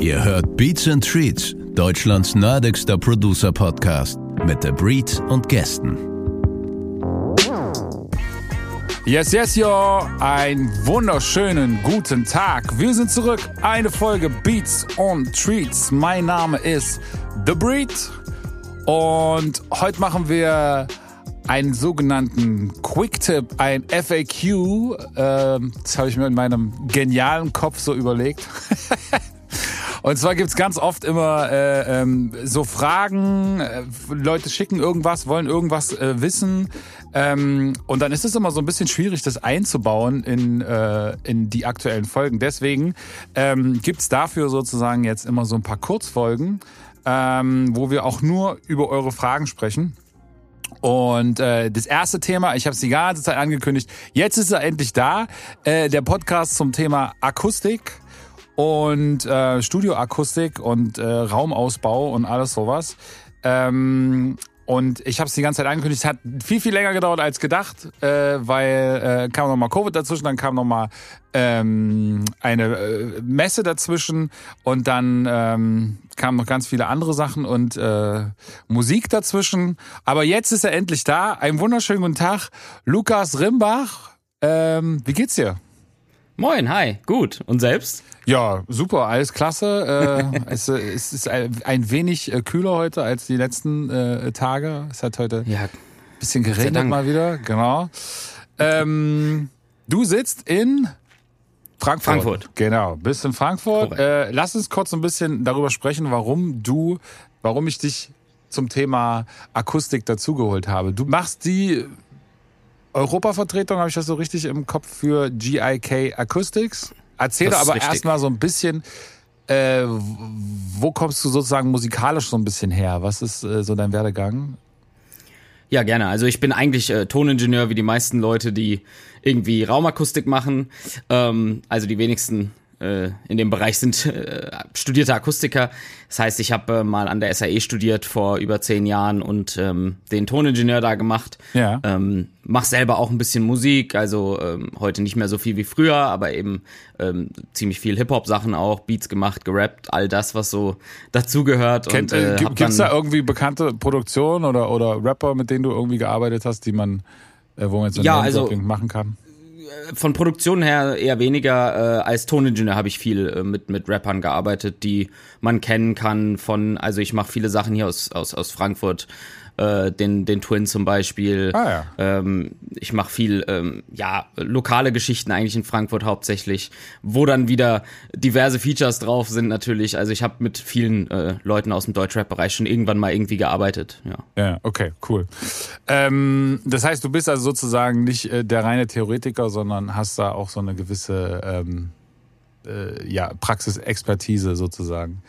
Ihr hört Beats and Treats, Deutschlands nerdigster Producer-Podcast mit The Breed und Gästen. Yes, yes, yo, einen wunderschönen guten Tag. Wir sind zurück, eine Folge Beats und Treats. Mein Name ist The Breed und heute machen wir einen sogenannten Quick-Tip, ein FAQ. Ähm, das habe ich mir in meinem genialen Kopf so überlegt. Und zwar gibt's ganz oft immer äh, ähm, so Fragen, äh, Leute schicken irgendwas, wollen irgendwas äh, wissen. Ähm, und dann ist es immer so ein bisschen schwierig, das einzubauen in, äh, in die aktuellen Folgen. Deswegen ähm, gibt's dafür sozusagen jetzt immer so ein paar Kurzfolgen, ähm, wo wir auch nur über eure Fragen sprechen. Und äh, das erste Thema, ich habe es die ganze Zeit angekündigt, jetzt ist er endlich da. Äh, der Podcast zum Thema Akustik und äh, Studioakustik und äh, Raumausbau und alles sowas. Ähm, und ich habe es die ganze Zeit angekündigt. Es hat viel, viel länger gedauert als gedacht, äh, weil äh, kam nochmal Covid dazwischen, dann kam nochmal ähm, eine äh, Messe dazwischen und dann ähm, kamen noch ganz viele andere Sachen und äh, Musik dazwischen. Aber jetzt ist er endlich da. Einen wunderschönen guten Tag, Lukas Rimbach. Ähm, wie geht's dir? Moin, hi, gut. Und selbst? Ja, super, alles klasse. Äh, es, es ist ein wenig äh, kühler heute als die letzten äh, Tage. Es hat heute Ja, ein bisschen geregnet mal wieder, genau. Ähm, du sitzt in Frankfurt. Frankfurt. Genau, bist in Frankfurt. Äh, lass uns kurz ein bisschen darüber sprechen, warum du, warum ich dich zum Thema Akustik dazugeholt habe. Du machst die Europavertretung, habe ich das so richtig im Kopf, für GIK Acoustics. Erzähl doch aber erstmal so ein bisschen, äh, wo kommst du sozusagen musikalisch so ein bisschen her? Was ist äh, so dein Werdegang? ja, gerne. Also ich bin eigentlich äh, Toningenieur wie die meisten Leute, die irgendwie Raumakustik machen. Ähm, also die wenigsten äh, in dem Bereich sind äh, studierte Akustiker. Das heißt, ich habe äh, mal an der SAE studiert vor über zehn Jahren und ähm, den Toningenieur da gemacht. Ja. Ähm, mach selber auch ein bisschen Musik, also ähm, heute nicht mehr so viel wie früher, aber eben ähm, ziemlich viel Hip-Hop-Sachen auch, Beats gemacht, gerappt, all das, was so dazugehört. Kennt, und, äh, äh, gibt's da irgendwie bekannte Produktionen oder, oder Rapper, mit denen du irgendwie gearbeitet hast, die man, äh, wo man jetzt so ein Ja, also- machen kann? Von Produktion her eher weniger. Äh, als Toningenieur habe ich viel äh, mit mit Rappern gearbeitet, die man kennen kann. Von also ich mache viele Sachen hier aus aus aus Frankfurt. Äh, den den Twin zum Beispiel. Ah, ja. Ähm, ich mache viel ähm, ja lokale Geschichten eigentlich in Frankfurt hauptsächlich, wo dann wieder diverse Features drauf sind natürlich. Also ich habe mit vielen äh, Leuten aus dem Deutschrap-Bereich schon irgendwann mal irgendwie gearbeitet. Ja. Ja, okay, cool. Ähm, das heißt, du bist also sozusagen nicht äh, der reine Theoretiker, sondern hast da auch so eine gewisse ähm, äh, ja, Praxisexpertise sozusagen.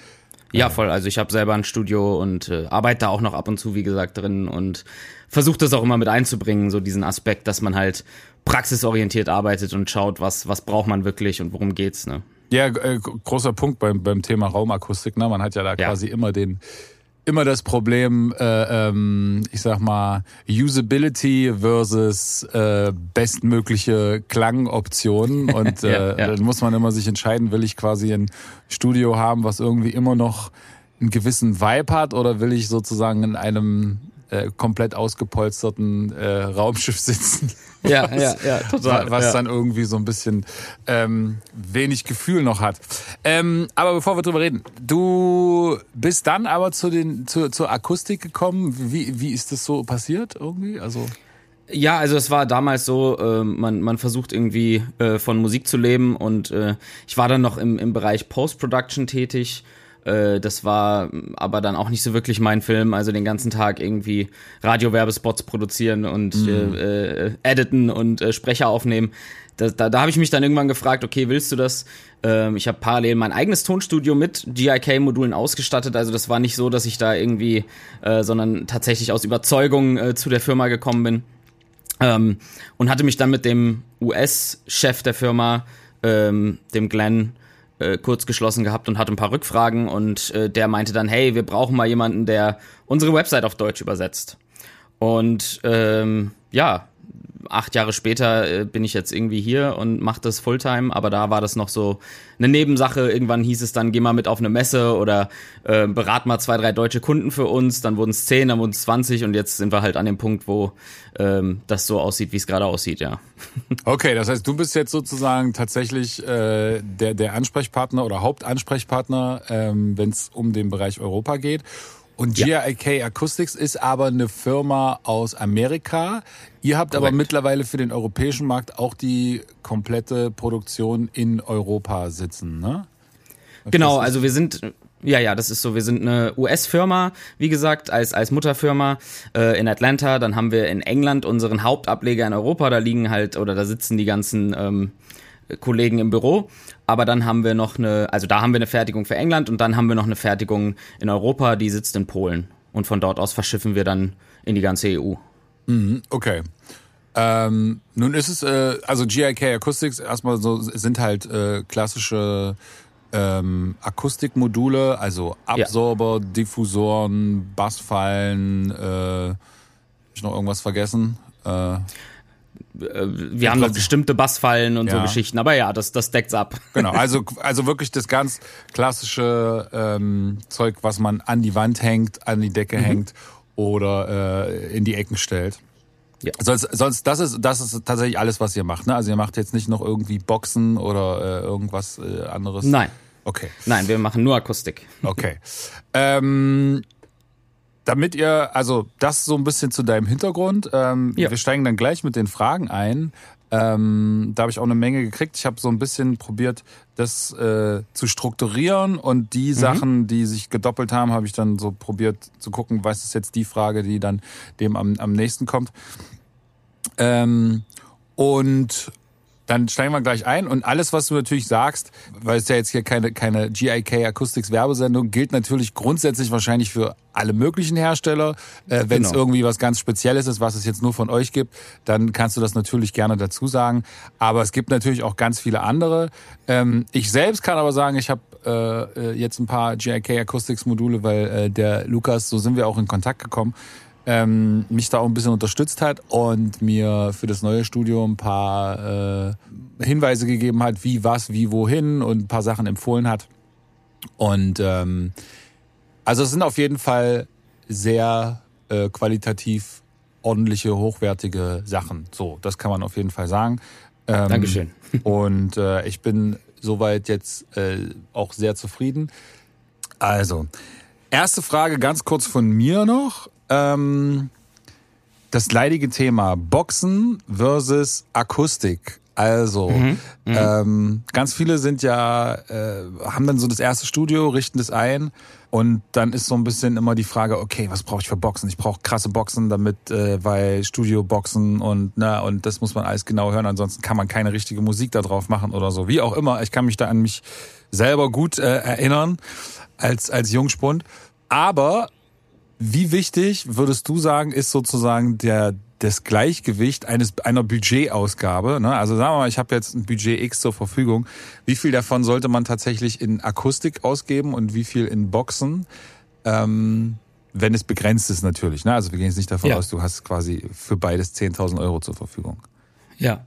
Ja, voll. Also ich habe selber ein Studio und äh, arbeite da auch noch ab und zu, wie gesagt, drin und versuche das auch immer mit einzubringen, so diesen Aspekt, dass man halt praxisorientiert arbeitet und schaut, was, was braucht man wirklich und worum geht's, ne? Ja, äh, großer Punkt beim, beim Thema Raumakustik. Ne? Man hat ja da Ja. quasi immer den immer das Problem, äh, ähm, ich sag mal, Usability versus äh, bestmögliche Klangoptionen. Und äh, Ja, ja. dann muss man immer sich entscheiden, will ich quasi ein Studio haben, was irgendwie immer noch einen gewissen Vibe hat, oder will ich sozusagen in einem äh, komplett ausgepolsterten äh, Raumschiff sitzen? Ja, ja, ja, total. was ja. dann irgendwie so ein bisschen ähm, wenig Gefühl noch hat. Ähm, aber bevor wir drüber reden, du bist dann aber zu den zu, zur Akustik gekommen. Wie, wie ist das so passiert irgendwie? Also Ja, also es war damals so, äh, man, man versucht irgendwie äh, von Musik zu leben und äh, ich war dann noch im, im Bereich Post-Production tätig. Äh, das war aber dann auch nicht so wirklich mein Film, also den ganzen Tag irgendwie Radiowerbespots produzieren und äh, äh, editen und äh, Sprecher aufnehmen. Da, da, da habe ich mich dann irgendwann gefragt, okay, willst du das? Ähm, ich habe parallel mein eigenes Tonstudio mit GIK-Modulen ausgestattet. Also das war nicht so, dass ich da irgendwie, äh, sondern tatsächlich aus Überzeugung äh, zu der Firma gekommen bin. Ähm, und hatte mich dann mit dem US-Chef der Firma, ähm, dem Glenn, äh, kurz geschlossen gehabt und hatte ein paar Rückfragen und äh, der meinte dann, hey, wir brauchen mal jemanden, der unsere Website auf Deutsch übersetzt. Und ähm, ja, acht Jahre später äh, bin ich jetzt irgendwie hier und mache das Fulltime, aber da war das noch so eine Nebensache. Irgendwann hieß es dann, geh mal mit auf eine Messe oder äh, berat mal zwei, drei deutsche Kunden für uns. Dann wurden es zehn, dann wurden es zwanzig und jetzt sind wir halt an dem Punkt, wo ähm, das so aussieht, wie es gerade aussieht, ja. Okay, das heißt, du bist jetzt sozusagen tatsächlich äh, der, der Ansprechpartner oder Hauptansprechpartner, ähm, wenn es um den Bereich Europa geht. Und GIK Acoustics ist aber eine Firma aus Amerika. Ihr habt Korrekt. aber mittlerweile für den europäischen Markt auch die komplette Produktion in Europa sitzen, ne? genau, also wir sind ja, ja, das ist so. Wir sind eine US-Firma, wie gesagt, als, als Mutterfirma äh, in Atlanta. Dann haben wir in England unseren Hauptableger in Europa. Da liegen halt oder da sitzen die ganzen ähm, Kollegen im Büro. Aber dann haben wir noch eine, also da haben wir eine Fertigung für England und dann haben wir noch eine Fertigung in Europa, die sitzt in Polen. Und von dort aus verschiffen wir dann in die ganze EU. Mhm, okay. Ähm, nun ist es, äh, also GIK Acoustics erstmal so sind halt äh, klassische ähm, Akustikmodule, also Absorber, ja. Diffusoren, Bassfallen, äh, hab ich noch irgendwas vergessen? Äh, wir haben noch bestimmte Bassfallen und ja. so Geschichten, aber ja, das, das deckt's ab. Genau, also, also wirklich das ganz klassische ähm, Zeug, was man an die Wand hängt, an die Decke mhm. hängt oder äh, in die Ecken stellt. Ja. Sonst, sonst, das ist, das ist tatsächlich alles, was ihr macht, ne? Also ihr macht jetzt nicht noch irgendwie Boxen oder äh, irgendwas äh, anderes. Nein. Okay. Nein, wir machen nur Akustik. Okay. ähm, damit ihr, also das so ein bisschen zu deinem Hintergrund. Ähm, ja. Wir steigen dann gleich mit den Fragen ein. Ähm, da habe ich auch eine Menge gekriegt. Ich habe so ein bisschen probiert, das äh, zu strukturieren und die mhm. Sachen, die sich gedoppelt haben, habe ich dann so probiert zu gucken, was ist jetzt die Frage, die dann dem am, am nächsten kommt. Ähm, und dann steigen wir gleich ein und alles, was du natürlich sagst, weil es ja jetzt hier keine, keine GIK Acoustics Werbesendung, gilt natürlich grundsätzlich wahrscheinlich für alle möglichen Hersteller. Äh, Wenn es genau. irgendwie was ganz Spezielles ist, was es jetzt nur von euch gibt, dann kannst du das natürlich gerne dazu sagen. Aber es gibt natürlich auch ganz viele andere. Ähm, ich selbst kann aber sagen, ich habe äh, äh jetzt ein paar GIK Acoustics Module, weil äh, der Lukas, so sind wir auch in Kontakt gekommen, ähm, mich da auch ein bisschen unterstützt hat und mir für das neue Studio ein paar äh, Hinweise gegeben hat, wie, was, wie, wohin und ein paar Sachen empfohlen hat. Und ähm, also es sind auf jeden Fall sehr äh, qualitativ ordentliche, hochwertige Sachen. So, das kann man auf jeden Fall sagen. Ähm, Dankeschön. Und äh, ich bin soweit jetzt äh, auch sehr zufrieden. Also, erste Frage ganz kurz von mir noch ähm, das leidige Thema Boxen versus Akustik. Also, mhm, mhm, ähm, ganz viele sind ja, äh, haben dann so das erste Studio, richten das ein und dann ist so ein bisschen immer die Frage, okay, was brauche ich für Boxen? Ich brauche krasse Boxen, damit, äh, weil Studio-Boxen und na und das muss man alles genau hören, ansonsten kann man keine richtige Musik da drauf machen oder so. Wie auch immer, ich kann mich da an mich selber gut äh, erinnern als als Jungspund. Aber wie wichtig würdest du sagen, ist sozusagen der das Gleichgewicht eines einer Budgetausgabe? Ne? Also sagen wir mal, ich habe jetzt ein Budget X zur Verfügung. Wie viel davon sollte man tatsächlich in Akustik ausgeben und wie viel in Boxen? Ähm, wenn es begrenzt ist natürlich. Ne? Also wir gehen jetzt nicht davon ja. aus, du hast quasi für beides 10.000 Euro zur Verfügung. Ja.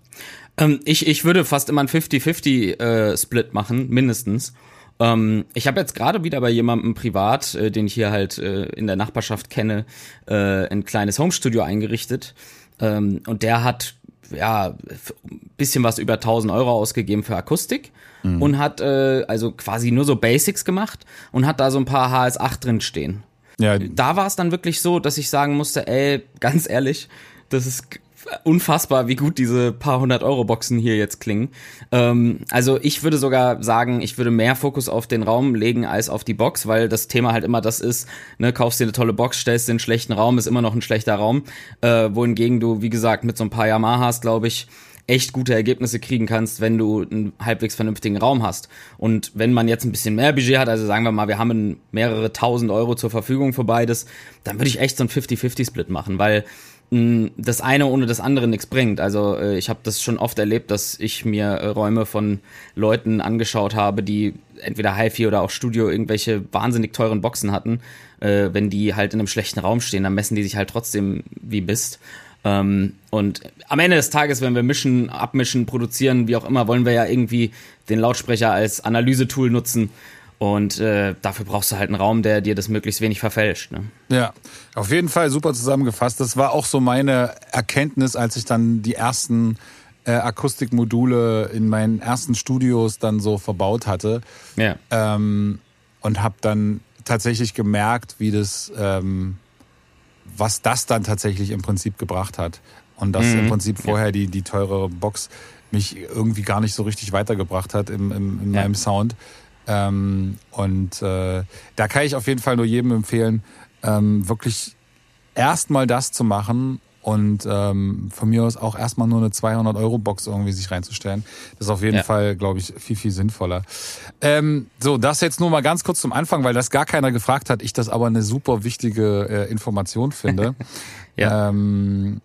Ähm, ich, ich würde fast immer einen 50-50-Split äh, machen, mindestens. Ähm, ich habe jetzt gerade wieder bei jemandem privat, äh, den ich hier halt äh, in der Nachbarschaft kenne, äh, ein kleines Homestudio eingerichtet. Ähm, und der hat ja bisschen was über 1000 Euro ausgegeben für Akustik mhm. und hat äh, also quasi nur so Basics gemacht und hat da so ein paar HS8 drin stehen. Ja. Da war es dann wirklich so, dass ich sagen musste, ey, ganz ehrlich, das ist unfassbar, wie gut diese paar hundert Euro Boxen hier jetzt klingen. Ähm, also ich würde sogar sagen, ich würde mehr Fokus auf den Raum legen als auf die Box, weil das Thema halt immer das ist, ne, kaufst dir eine tolle Box, stellst dir einen schlechten Raum, ist immer noch ein schlechter Raum. Äh, wohingegen du, wie gesagt, mit so ein paar Yamahas, glaube ich, echt gute Ergebnisse kriegen kannst, wenn du einen halbwegs vernünftigen Raum hast. Und wenn man jetzt ein bisschen mehr Budget hat, also sagen wir mal, wir haben mehrere tausend Euro zur Verfügung für beides, dann würde ich echt so ein 50-50-Split machen, weil das eine ohne das andere nichts bringt. Also äh, ich habe das schon oft erlebt, dass ich mir äh, Räume von Leuten angeschaut habe, die entweder HiFi oder auch Studio irgendwelche wahnsinnig teuren Boxen hatten. Äh, wenn die halt in einem schlechten Raum stehen, dann messen die sich halt trotzdem wie Mist. Ähm, und am Ende des Tages, wenn wir mischen, abmischen, produzieren, wie auch immer, wollen wir ja irgendwie den Lautsprecher als Analysetool nutzen. Und äh, dafür brauchst du halt einen Raum, der dir das möglichst wenig verfälscht. Ne? Ja, auf jeden Fall super zusammengefasst. Das war auch so meine Erkenntnis, als ich dann die ersten äh, Akustikmodule in meinen ersten Studios dann so verbaut hatte. Ja. Ähm, und habe dann tatsächlich gemerkt, wie das, ähm, was das dann tatsächlich im Prinzip gebracht hat. Und dass Mhm. im Prinzip vorher die, die teurere Box mich irgendwie gar nicht so richtig weitergebracht hat im, im, in Ja. meinem Sound. Ähm, und äh, da kann ich auf jeden Fall nur jedem empfehlen, ähm, wirklich erstmal das zu machen und ähm, von mir aus auch erstmal nur eine 200-Euro-Box irgendwie sich reinzustellen. Das ist auf jeden Ja. Fall, glaube ich, viel, viel sinnvoller. Ähm, so, das jetzt nur mal ganz kurz zum Anfang, weil das gar keiner gefragt hat, ich das aber eine super wichtige äh, Information finde. Ja. ähm,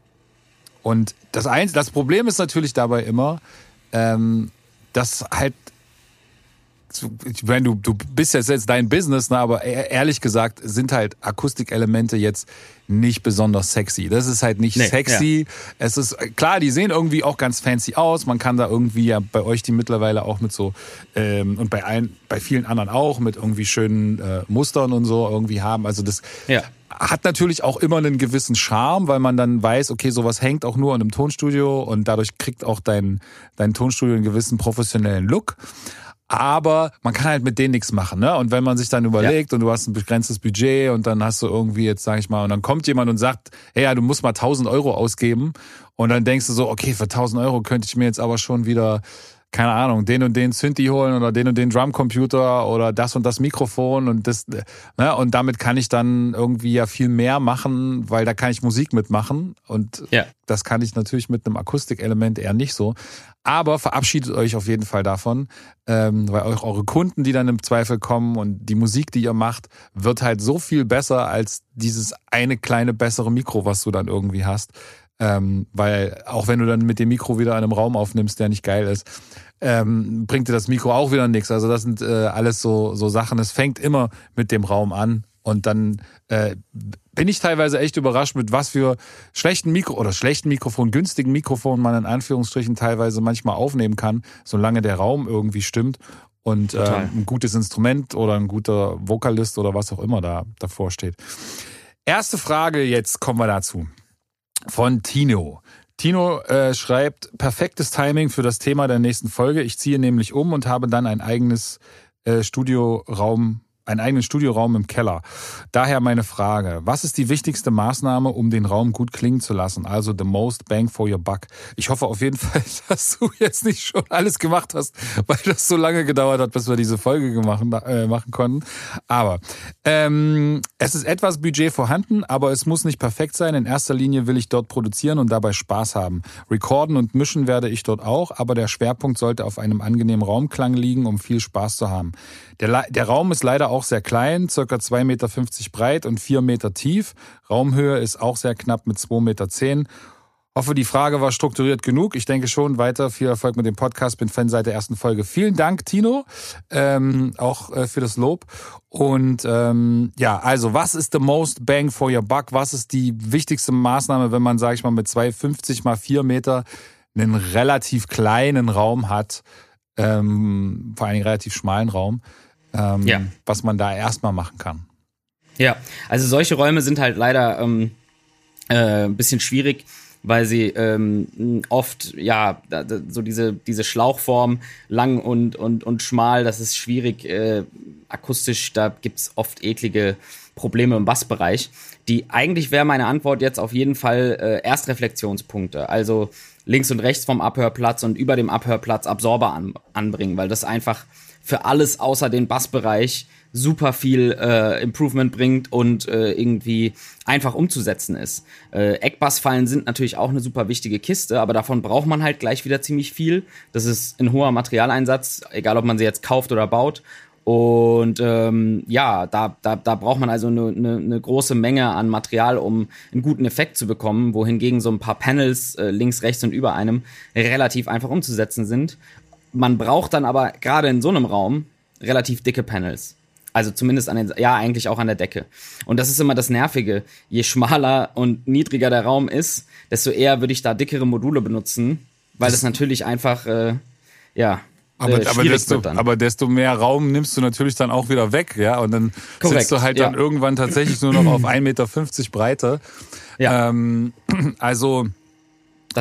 und das, eins, das Problem ist natürlich dabei immer, ähm, dass halt ich meine, du, du bist jetzt, jetzt dein Business, ne, aber e- ehrlich gesagt sind halt Akustikelemente jetzt nicht besonders sexy. Das ist halt nicht Nee, sexy. Es ist klar, die sehen irgendwie auch ganz fancy aus. Man kann da irgendwie ja bei euch die mittlerweile auch mit so ähm, und bei allen, bei vielen anderen auch mit irgendwie schönen äh, Mustern und so irgendwie haben. Also das Ja. hat natürlich auch immer einen gewissen Charme, weil man dann weiß, okay, sowas hängt auch nur in einem Tonstudio und dadurch kriegt auch dein, dein Tonstudio einen gewissen professionellen Look. Aber man kann halt mit denen nichts machen, ne? Und wenn man sich dann überlegt und du hast ein begrenztes Budget und dann hast du irgendwie jetzt, sag ich mal, und dann kommt jemand und sagt, hey, ja, du musst mal 1000 Euro ausgeben und dann denkst du so, okay, für 1000 Euro könnte ich mir jetzt aber schon wieder keine Ahnung, den und den Synthi holen oder den und den Drumcomputer oder das und das Mikrofon und das, ne, und damit kann ich dann irgendwie ja viel mehr machen, weil da kann ich Musik mitmachen und Ja. das kann ich natürlich mit einem Akustikelement eher nicht so. Aber verabschiedet euch auf jeden Fall davon, ähm, weil auch eure Kunden, die dann im Zweifel kommen und die Musik, die ihr macht, wird halt so viel besser als dieses eine kleine bessere Mikro, was du dann irgendwie hast. Ähm, weil auch wenn du dann mit dem Mikro wieder in einem Raum aufnimmst, der nicht geil ist, ähm, bringt dir das Mikro auch wieder nichts. Also das sind äh, alles so, so Sachen. Es fängt immer mit dem Raum an und dann äh, bin ich teilweise echt überrascht, mit was für schlechten Mikro oder schlechten Mikrofon, günstigen Mikrofon man in Anführungsstrichen teilweise manchmal aufnehmen kann, solange der Raum irgendwie stimmt und äh, ein gutes Instrument oder ein guter Vokalist oder was auch immer da davor steht. Erste Frage, jetzt kommen wir dazu. Von Tino. Tino äh, schreibt, perfektes Timing für das Thema der nächsten Folge. Ich ziehe nämlich um und habe dann ein eigenes äh, Studioraum, einen eigenen Studioraum im Keller. Daher meine Frage, was ist die wichtigste Maßnahme, um den Raum gut klingen zu lassen? Also the most bang for your buck. Ich hoffe auf jeden Fall, dass du jetzt nicht schon alles gemacht hast, weil das so lange gedauert hat, bis wir diese Folge gemacht, äh, machen konnten. Aber ähm, es ist etwas Budget vorhanden, aber es muss nicht perfekt sein. In erster Linie will ich dort produzieren und dabei Spaß haben. Recorden und mischen werde ich dort auch, aber der Schwerpunkt sollte auf einem angenehmen Raumklang liegen, um viel Spaß zu haben. Der, der Raum ist leider auch sehr klein, circa 2,50 Meter breit und 4 Meter tief. Raumhöhe ist auch sehr knapp mit 2,10 Meter. Hoffe, die Frage war strukturiert genug. Ich denke schon weiter. Viel Erfolg mit dem Podcast. Bin Fan seit der ersten Folge. Vielen Dank, Tino, ähm, auch äh, für das Lob. Und ähm, ja, also was ist the most bang for your buck? Was ist die wichtigste Maßnahme, wenn man, sage ich mal, mit 2,50 mal 4 Meter einen relativ kleinen Raum hat, ähm, vor allem einen relativ schmalen Raum, ähm, Ja. was man da erstmal machen kann. Ja, also solche Räume sind halt leider ähm, äh, ein bisschen schwierig, weil sie ähm, oft, ja, so diese, diese Schlauchform, lang und, und, und schmal, das ist schwierig äh, akustisch, da gibt's oft eklige Probleme im Bassbereich. Die eigentlich wäre meine Antwort jetzt auf jeden Fall äh, Erstreflexionspunkte. Also links und rechts vom Abhörplatz und über dem Abhörplatz Absorber an, anbringen, weil das einfach für alles außer den Bassbereich super viel äh, Improvement bringt und äh, irgendwie einfach umzusetzen ist. Äh, Eckbassfallen sind natürlich auch eine super wichtige Kiste, aber davon braucht man halt gleich wieder ziemlich viel. Das ist ein hoher Materialeinsatz, egal ob man sie jetzt kauft oder baut. Und ähm, ja, da, da, da braucht man also eine, eine, eine große Menge an Material, um einen guten Effekt zu bekommen, wohingegen so ein paar Panels äh, links, rechts und über einem relativ einfach umzusetzen sind. Man braucht dann aber gerade in so einem Raum relativ dicke Panels. Also zumindest an den, ja, eigentlich auch an der Decke. Und das ist immer das Nervige. Je schmaler und niedriger der Raum ist, desto eher würde ich da dickere Module benutzen, weil das natürlich einfach, äh, ja, aber, äh, aber, desto, aber desto mehr Raum nimmst du natürlich dann auch wieder weg, ja. Und dann Korrekt, sitzt du halt ja. dann irgendwann tatsächlich nur noch auf 1,50 Meter Breite. Ja. Ähm, also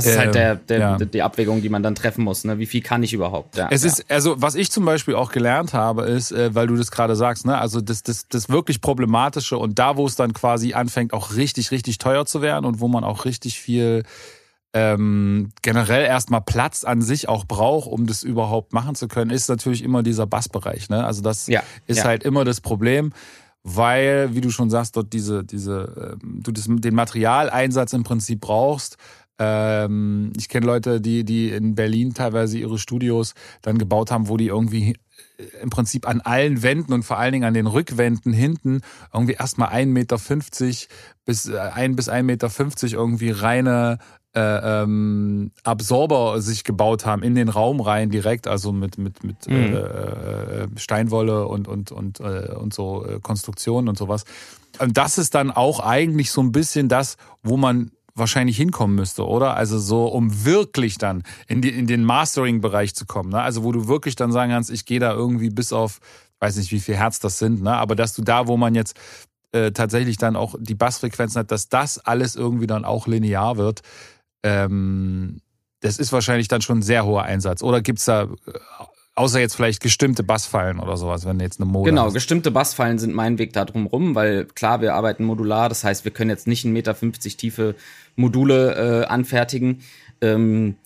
Das ist halt Ähm, der, der, ja. die Abwägung, die man dann treffen muss. Ne? Wie viel kann ich überhaupt? Ja, Es ja. ist, also was ich zum Beispiel auch gelernt habe, ist, äh, weil du das gerade sagst, ne, also das, das, das wirklich Problematische und da, wo es dann quasi anfängt, auch richtig, richtig teuer zu werden und wo man auch richtig viel ähm, generell erstmal Platz an sich auch braucht, um das überhaupt machen zu können, ist natürlich immer dieser Bassbereich. Ne? Also das Ja, ist ja. halt immer das Problem, weil, wie du schon sagst, dort diese, diese, ähm, du das, den Materialeinsatz im Prinzip brauchst. Ähm, ich kenne Leute, die, die in Berlin teilweise ihre Studios dann gebaut haben, wo die irgendwie äh, im Prinzip an allen Wänden und vor allen Dingen an den Rückwänden hinten irgendwie erstmal 1,50 Meter bis äh, ein bis 1,50 Meter irgendwie reine äh, ähm, Absorber sich gebaut haben in den Raum rein direkt, also mit mit mit Mhm. äh, äh, Steinwolle und und und äh, und so äh, Konstruktionen und sowas. Und das ist dann auch eigentlich so ein bisschen das, wo man wahrscheinlich hinkommen müsste, oder? Also so, um wirklich dann in, die, in den Mastering-Bereich zu kommen. Ne? Also wo du wirklich dann sagen kannst, ich gehe da irgendwie bis auf, weiß nicht, wie viel Hertz das sind, ne? aber dass du da, wo man jetzt äh, tatsächlich dann auch die Bassfrequenzen hat, dass das alles irgendwie dann auch linear wird, ähm, das ist wahrscheinlich dann schon ein sehr hoher Einsatz. Oder gibt's da, äh, außer jetzt vielleicht gestimmte Bassfallen oder sowas, wenn jetzt eine Mode Genau, hast? bestimmte Bassfallen sind mein Weg da drum rum, weil klar, wir arbeiten modular, das heißt, wir können jetzt nicht 1,50 Meter tiefe Module äh, anfertigen. Ähm,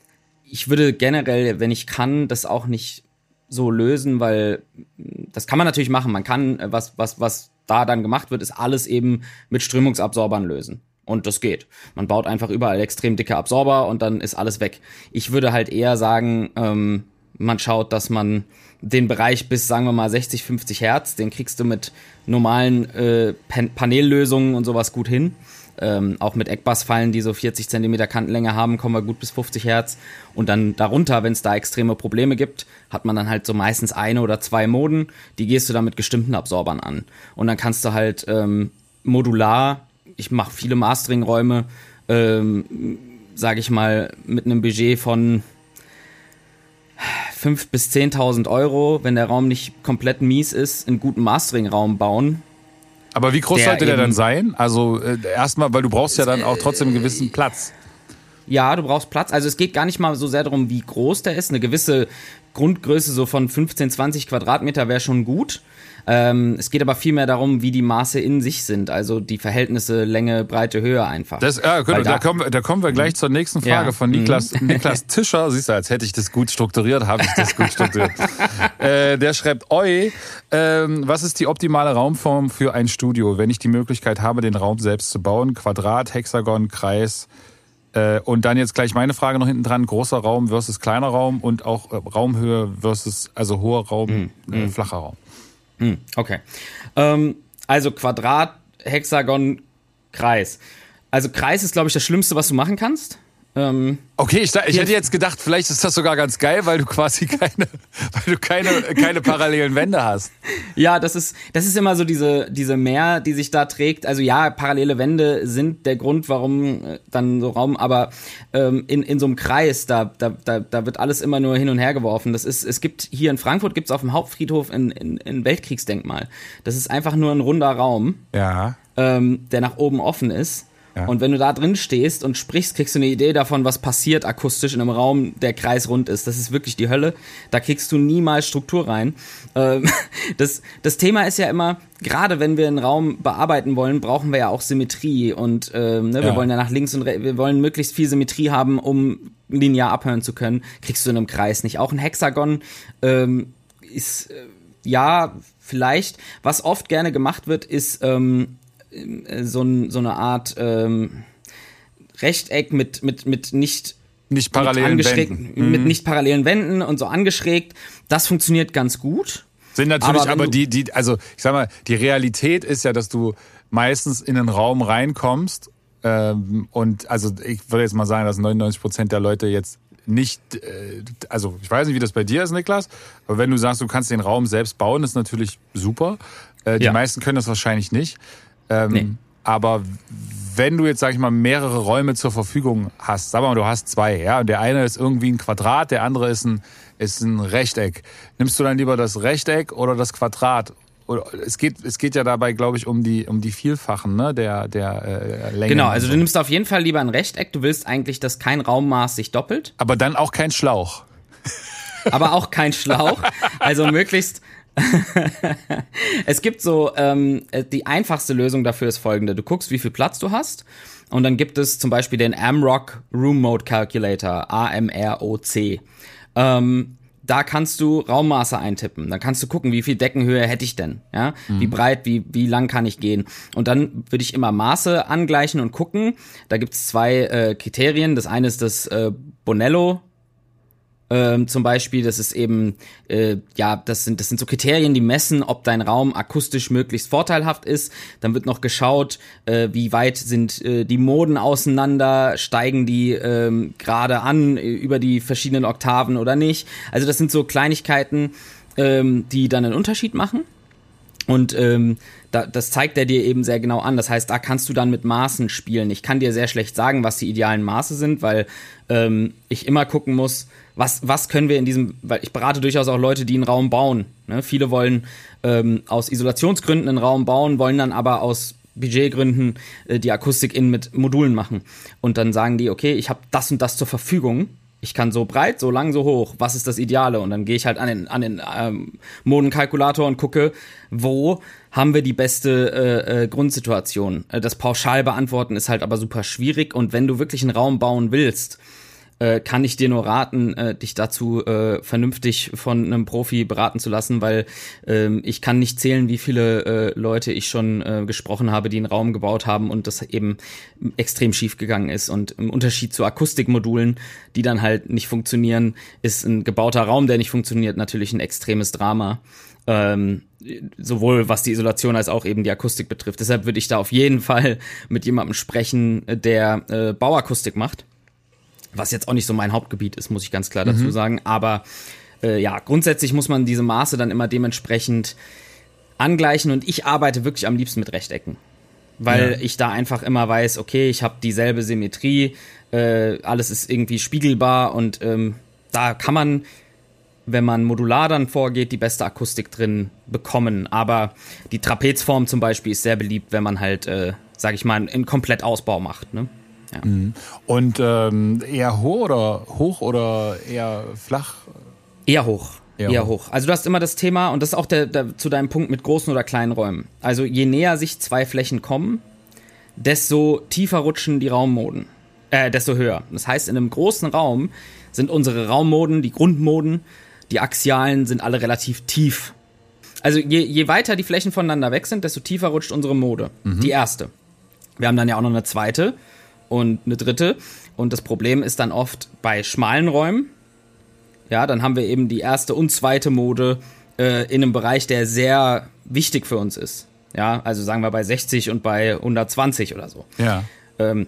ich würde generell, wenn ich kann, das auch nicht so lösen, weil mh, das kann man natürlich machen. Man kann, äh, was, was, was da dann gemacht wird, ist alles eben mit Strömungsabsorbern lösen. Und das geht. Man baut einfach überall extrem dicke Absorber und dann ist alles weg. Ich würde halt eher sagen, ähm, man schaut, dass man den Bereich bis, sagen wir mal, 60, 50 Hertz, den kriegst du mit normalen äh, Pan Paneellösungen und sowas gut hin. Ähm, auch mit Eckbassfallen, die so 40 Zentimeter Kantenlänge haben, kommen wir gut bis 50 Hertz. Und dann darunter, wenn es da extreme Probleme gibt, hat man dann halt so meistens eine oder zwei Moden. Die gehst du dann mit bestimmten Absorbern an. Und dann kannst du halt ähm, modular, ich mache viele Mastering-Räume, ähm, sage ich mal, mit einem Budget von 5.000 bis 10.000 Euro, wenn der Raum nicht komplett mies ist, einen guten Mastering-Raum bauen. Aber wie groß Der sollte der dann sein? Also äh, erstmal, weil du brauchst ja dann auch trotzdem einen gewissen Platz. Ja, du brauchst Platz. Also es geht gar nicht mal so sehr darum, wie groß der ist. Eine gewisse Grundgröße so von 15, 20 Quadratmeter wäre schon gut. Ähm, es geht aber vielmehr darum, wie die Maße in sich sind. Also die Verhältnisse Länge, Breite, Höhe einfach. Das, ja, Weil da, da, kommen, wir- da kommen wir gleich zur nächsten Frage Ja. von Niklas, Niklas Tischer. Siehst du, als hätte ich das gut strukturiert, habe ich das gut strukturiert. äh, der schreibt, Oi, ähm, was ist die optimale Raumform für ein Studio, wenn ich die Möglichkeit habe, den Raum selbst zu bauen? Quadrat, Hexagon, Kreis. Äh, und dann jetzt gleich meine Frage noch hinten dran, großer Raum versus kleiner Raum und auch äh, Raumhöhe versus, also hoher Raum, äh, flacher Raum. Hm, okay. Ähm, also Quadrat, Hexagon, Kreis. Also Kreis ist, glaube ich, das Schlimmste, was du machen kannst. Ähm, Okay, ich, ich hätte jetzt gedacht, vielleicht ist das sogar ganz geil, weil du quasi keine, weil du keine, keine parallelen Wände hast. Ja, das ist, das ist immer so diese, diese Mehr, die sich da trägt. Also ja, parallele Wände sind der Grund, warum äh, dann so Raum, aber ähm, in, in so einem Kreis, da, da, da, da wird alles immer nur hin und her geworfen. Das ist, es gibt hier in Frankfurt gibt's auf dem Hauptfriedhof ein, ein, ein Weltkriegsdenkmal. Das ist einfach nur ein runder Raum, Ja. ähm, der nach oben offen ist. Ja. Und wenn du da drin stehst und sprichst, kriegst du eine Idee davon, was passiert akustisch in einem Raum, der kreisrund ist. Das ist wirklich die Hölle. Da kriegst du niemals Struktur rein. Ähm, das, das Thema ist ja immer, gerade wenn wir einen Raum bearbeiten wollen, brauchen wir ja auch Symmetrie. Und ähm, ne, wir Ja. wollen ja nach links und rechts, wir wollen möglichst viel Symmetrie haben, um linear abhören zu können. Kriegst du in einem Kreis nicht. Auch ein Hexagon ähm, ist äh, ja vielleicht, was oft gerne gemacht wird, ist ähm, äh, so, ein, so eine Art ähm, Rechteck mit, mit, mit nicht Nicht mit, parallelen angeschrägt- Wänden. Mhm. mit nicht parallelen Wänden und so angeschrägt. Das funktioniert ganz gut. Sind natürlich Aber aber, die, die, also ich sag mal, die Realität ist ja, dass du meistens in einen Raum reinkommst ähm, und also ich würde jetzt mal sagen, dass 99 Prozent der Leute jetzt nicht, äh, also ich weiß nicht, wie das bei dir ist, Niklas, aber wenn du sagst, du kannst den Raum selbst bauen, ist natürlich super. Äh, die Ja. meisten können das wahrscheinlich nicht. Ähm, Nee. Aber wenn du jetzt, sag ich mal, mehrere Räume zur Verfügung hast, sag mal, du hast zwei, ja, und der eine ist irgendwie ein Quadrat, der andere ist ein, ist ein Rechteck. Nimmst du dann lieber das Rechteck oder das Quadrat? Oder, es geht, es geht ja dabei, glaube ich, um die, um die Vielfachen, ne, der, der äh, Länge. Genau, also du nimmst auf jeden Fall lieber ein Rechteck. Du willst eigentlich, dass kein Raummaß sich doppelt, Aber dann auch kein Schlauch. aber auch kein Schlauch. Also möglichst. es gibt so, ähm, äh, die einfachste Lösung dafür ist folgende. Du guckst, wie viel Platz du hast. Und dann gibt es zum Beispiel den AMROC Room Mode Calculator, A-M-R-O-C. Ähm, da kannst du Raummaße eintippen. Dann kannst du gucken, wie viel Deckenhöhe hätte ich denn, ja? Wie breit, wie wie lang kann ich gehen? Und dann würde ich immer Maße angleichen und gucken. Da gibt's zwei äh, Kriterien. Das eine ist das äh, Bonello ähm, zum Beispiel, das ist eben, äh, ja, das sind, das sind so Kriterien, die messen, ob dein Raum akustisch möglichst vorteilhaft ist. Dann wird noch geschaut, äh, wie weit sind äh, die Moden auseinander, steigen die ähm, gerade an äh, über die verschiedenen Oktaven oder nicht. Also das sind so Kleinigkeiten, ähm, die dann einen Unterschied machen. Und ähm, da, das zeigt er dir eben sehr genau an. Das heißt, da kannst du dann mit Maßen spielen. Ich kann dir sehr schlecht sagen, was die idealen Maße sind, weil ähm, ich immer gucken muss, was, was können wir in diesem, weil ich berate durchaus auch Leute, die einen Raum bauen. Ne? Viele wollen ähm, aus Isolationsgründen einen Raum bauen, wollen dann aber aus Budgetgründen äh, die Akustik innen mit Modulen machen. Und dann sagen die, okay, ich habe das und das zur Verfügung. Ich kann so breit, so lang, so hoch. Was ist das Ideale? Und dann gehe ich halt an den, an den ähm, Modenkalkulator und gucke, wo haben wir die beste äh, äh, Grundsituation. Äh, Das pauschal beantworten ist halt aber super schwierig. Und wenn du wirklich einen Raum bauen willst, äh, kann ich dir nur raten, äh, dich dazu äh, vernünftig von einem Profi beraten zu lassen, weil ähm, ich kann nicht zählen, wie viele äh, Leute ich schon äh, gesprochen habe, die einen Raum gebaut haben und das eben extrem schief gegangen ist. Und im Unterschied zu Akustikmodulen, die dann halt nicht funktionieren, ist ein gebauter Raum, der nicht funktioniert, natürlich ein extremes Drama. Ähm, sowohl was die Isolation als auch eben die Akustik betrifft. Deshalb würde ich da auf jeden Fall mit jemandem sprechen, der äh, Bauakustik macht was jetzt auch nicht so mein Hauptgebiet ist, muss ich ganz klar dazu sagen. Aber äh, ja, grundsätzlich muss man diese Maße dann immer dementsprechend angleichen und ich arbeite wirklich am liebsten mit Rechtecken. Weil Ja. ich da einfach immer weiß, okay, ich habe dieselbe Symmetrie, äh, alles ist irgendwie spiegelbar und ähm, da kann man, wenn man modular dann vorgeht, die beste Akustik drin bekommen. Aber die Trapezform zum Beispiel ist sehr beliebt, wenn man halt, äh, sag ich mal, einen Komplettausbau macht. Ne? Ja. Und ähm, eher hoch oder hoch oder eher flach? Eher hoch. Eher Eher, hoch. hoch. Also du hast immer das Thema, und das ist auch der, der, zu deinem Punkt mit großen oder kleinen Räumen. Also je näher sich zwei Flächen kommen, desto tiefer rutschen die Raummoden. Äh, desto höher. Das heißt, in einem großen Raum sind unsere Raummoden, die Grundmoden, die axialen sind alle relativ tief. Also je, je weiter die Flächen voneinander weg sind, desto tiefer rutscht unsere Mode. Die erste. Wir haben dann ja auch noch eine zweite und eine dritte. Und das Problem ist dann oft bei schmalen Räumen, ja, dann haben wir eben die erste und zweite Mode äh, in einem Bereich, der sehr wichtig für uns ist. Ja, also sagen wir bei 60 und bei 120 oder so. Ja. Ähm,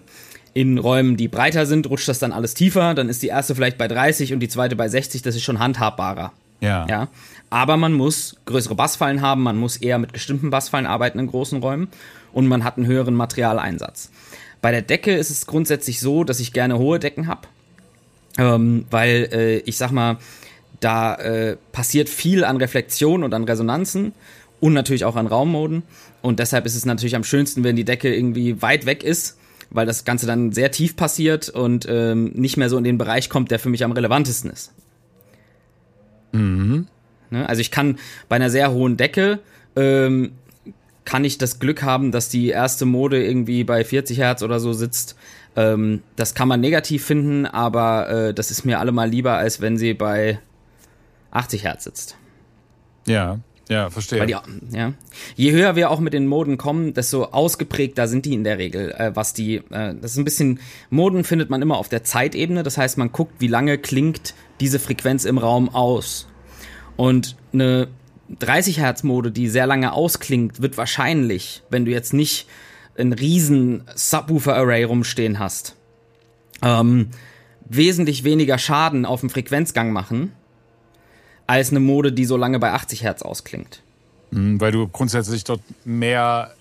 in Räumen, die breiter sind, rutscht das dann alles tiefer. Dann ist die erste vielleicht bei 30 und die zweite bei 60. Das ist schon handhabbarer. Ja. Ja. Aber man muss größere Bassfallen haben, man muss eher mit bestimmten Bassfallen arbeiten in großen Räumen und man hat einen höheren Materialeinsatz. Bei der Decke ist es grundsätzlich so, dass ich gerne hohe Decken habe, ähm, weil äh, ich sag mal, da äh, passiert viel an Reflexion und an Resonanzen und natürlich auch an Raummoden. Und deshalb ist es natürlich am schönsten, wenn die Decke irgendwie weit weg ist, weil das Ganze dann sehr tief passiert und ähm, nicht mehr so in den Bereich kommt, der für mich am relevantesten ist. Ne? Also ich kann bei einer sehr hohen Decke ähm, kann ich das Glück haben, dass die erste Mode irgendwie bei 40 Hertz oder so sitzt. Ähm, das kann man negativ finden, aber äh, das ist mir allemal lieber, als wenn sie bei 80 Hertz sitzt. Ja. Ja, verstehe. Die, ja. Je höher wir auch mit den Moden kommen, desto ausgeprägter sind die in der Regel. Äh, was die, äh, das ist ein bisschen, Moden findet man immer auf der Zeitebene. Das heißt, man guckt, wie lange klingt diese Frequenz im Raum aus. Und eine 30 Hertz Mode, die sehr lange ausklingt, wird wahrscheinlich, wenn du jetzt nicht ein riesen Subwoofer Array rumstehen hast, ähm, wesentlich weniger Schaden auf dem Frequenzgang machen, als eine Mode, die so lange bei 80 Hertz ausklingt. Mhm, weil du grundsätzlich dort mehr,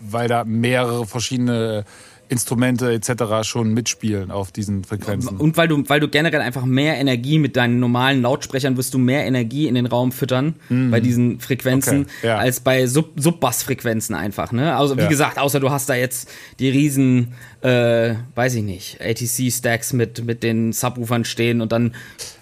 weil da mehrere verschiedene Instrumente etc. schon mitspielen auf diesen Frequenzen. Und weil du, weil du generell einfach mehr Energie mit deinen normalen Lautsprechern wirst du mehr Energie in den Raum füttern mhm. bei diesen Frequenzen okay, ja. als bei Sub Subbass-Frequenzen einfach. Ne? Also wie ja. gesagt, außer du hast da jetzt die riesen, äh, weiß ich nicht, ATC-Stacks mit mit den Subwoofern stehen und dann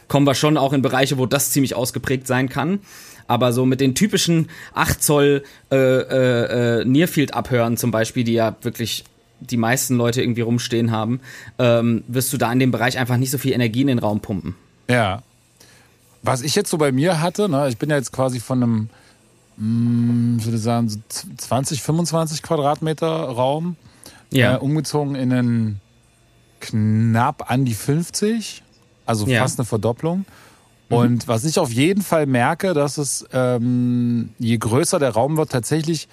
kommen wir schon auch in Bereiche, wo das ziemlich ausgeprägt sein kann. Aber so mit den typischen 8 Zoll äh, äh, äh, Nearfield-Abhören zum Beispiel, die ja wirklich die meisten Leute irgendwie rumstehen haben, ähm, wirst du da in dem Bereich einfach nicht so viel Energie in den Raum pumpen. Ja. Was ich jetzt so bei mir hatte, ne, ich bin ja jetzt quasi von einem, mh, mm, ich würde sagen, so 20, 25 Quadratmeter Raum ja. äh, umgezogen in einen knapp an die 50, also ja. fast eine Verdopplung. Mhm. Und was ich auf jeden Fall merke, dass es, ähm, je größer der Raum wird, tatsächlich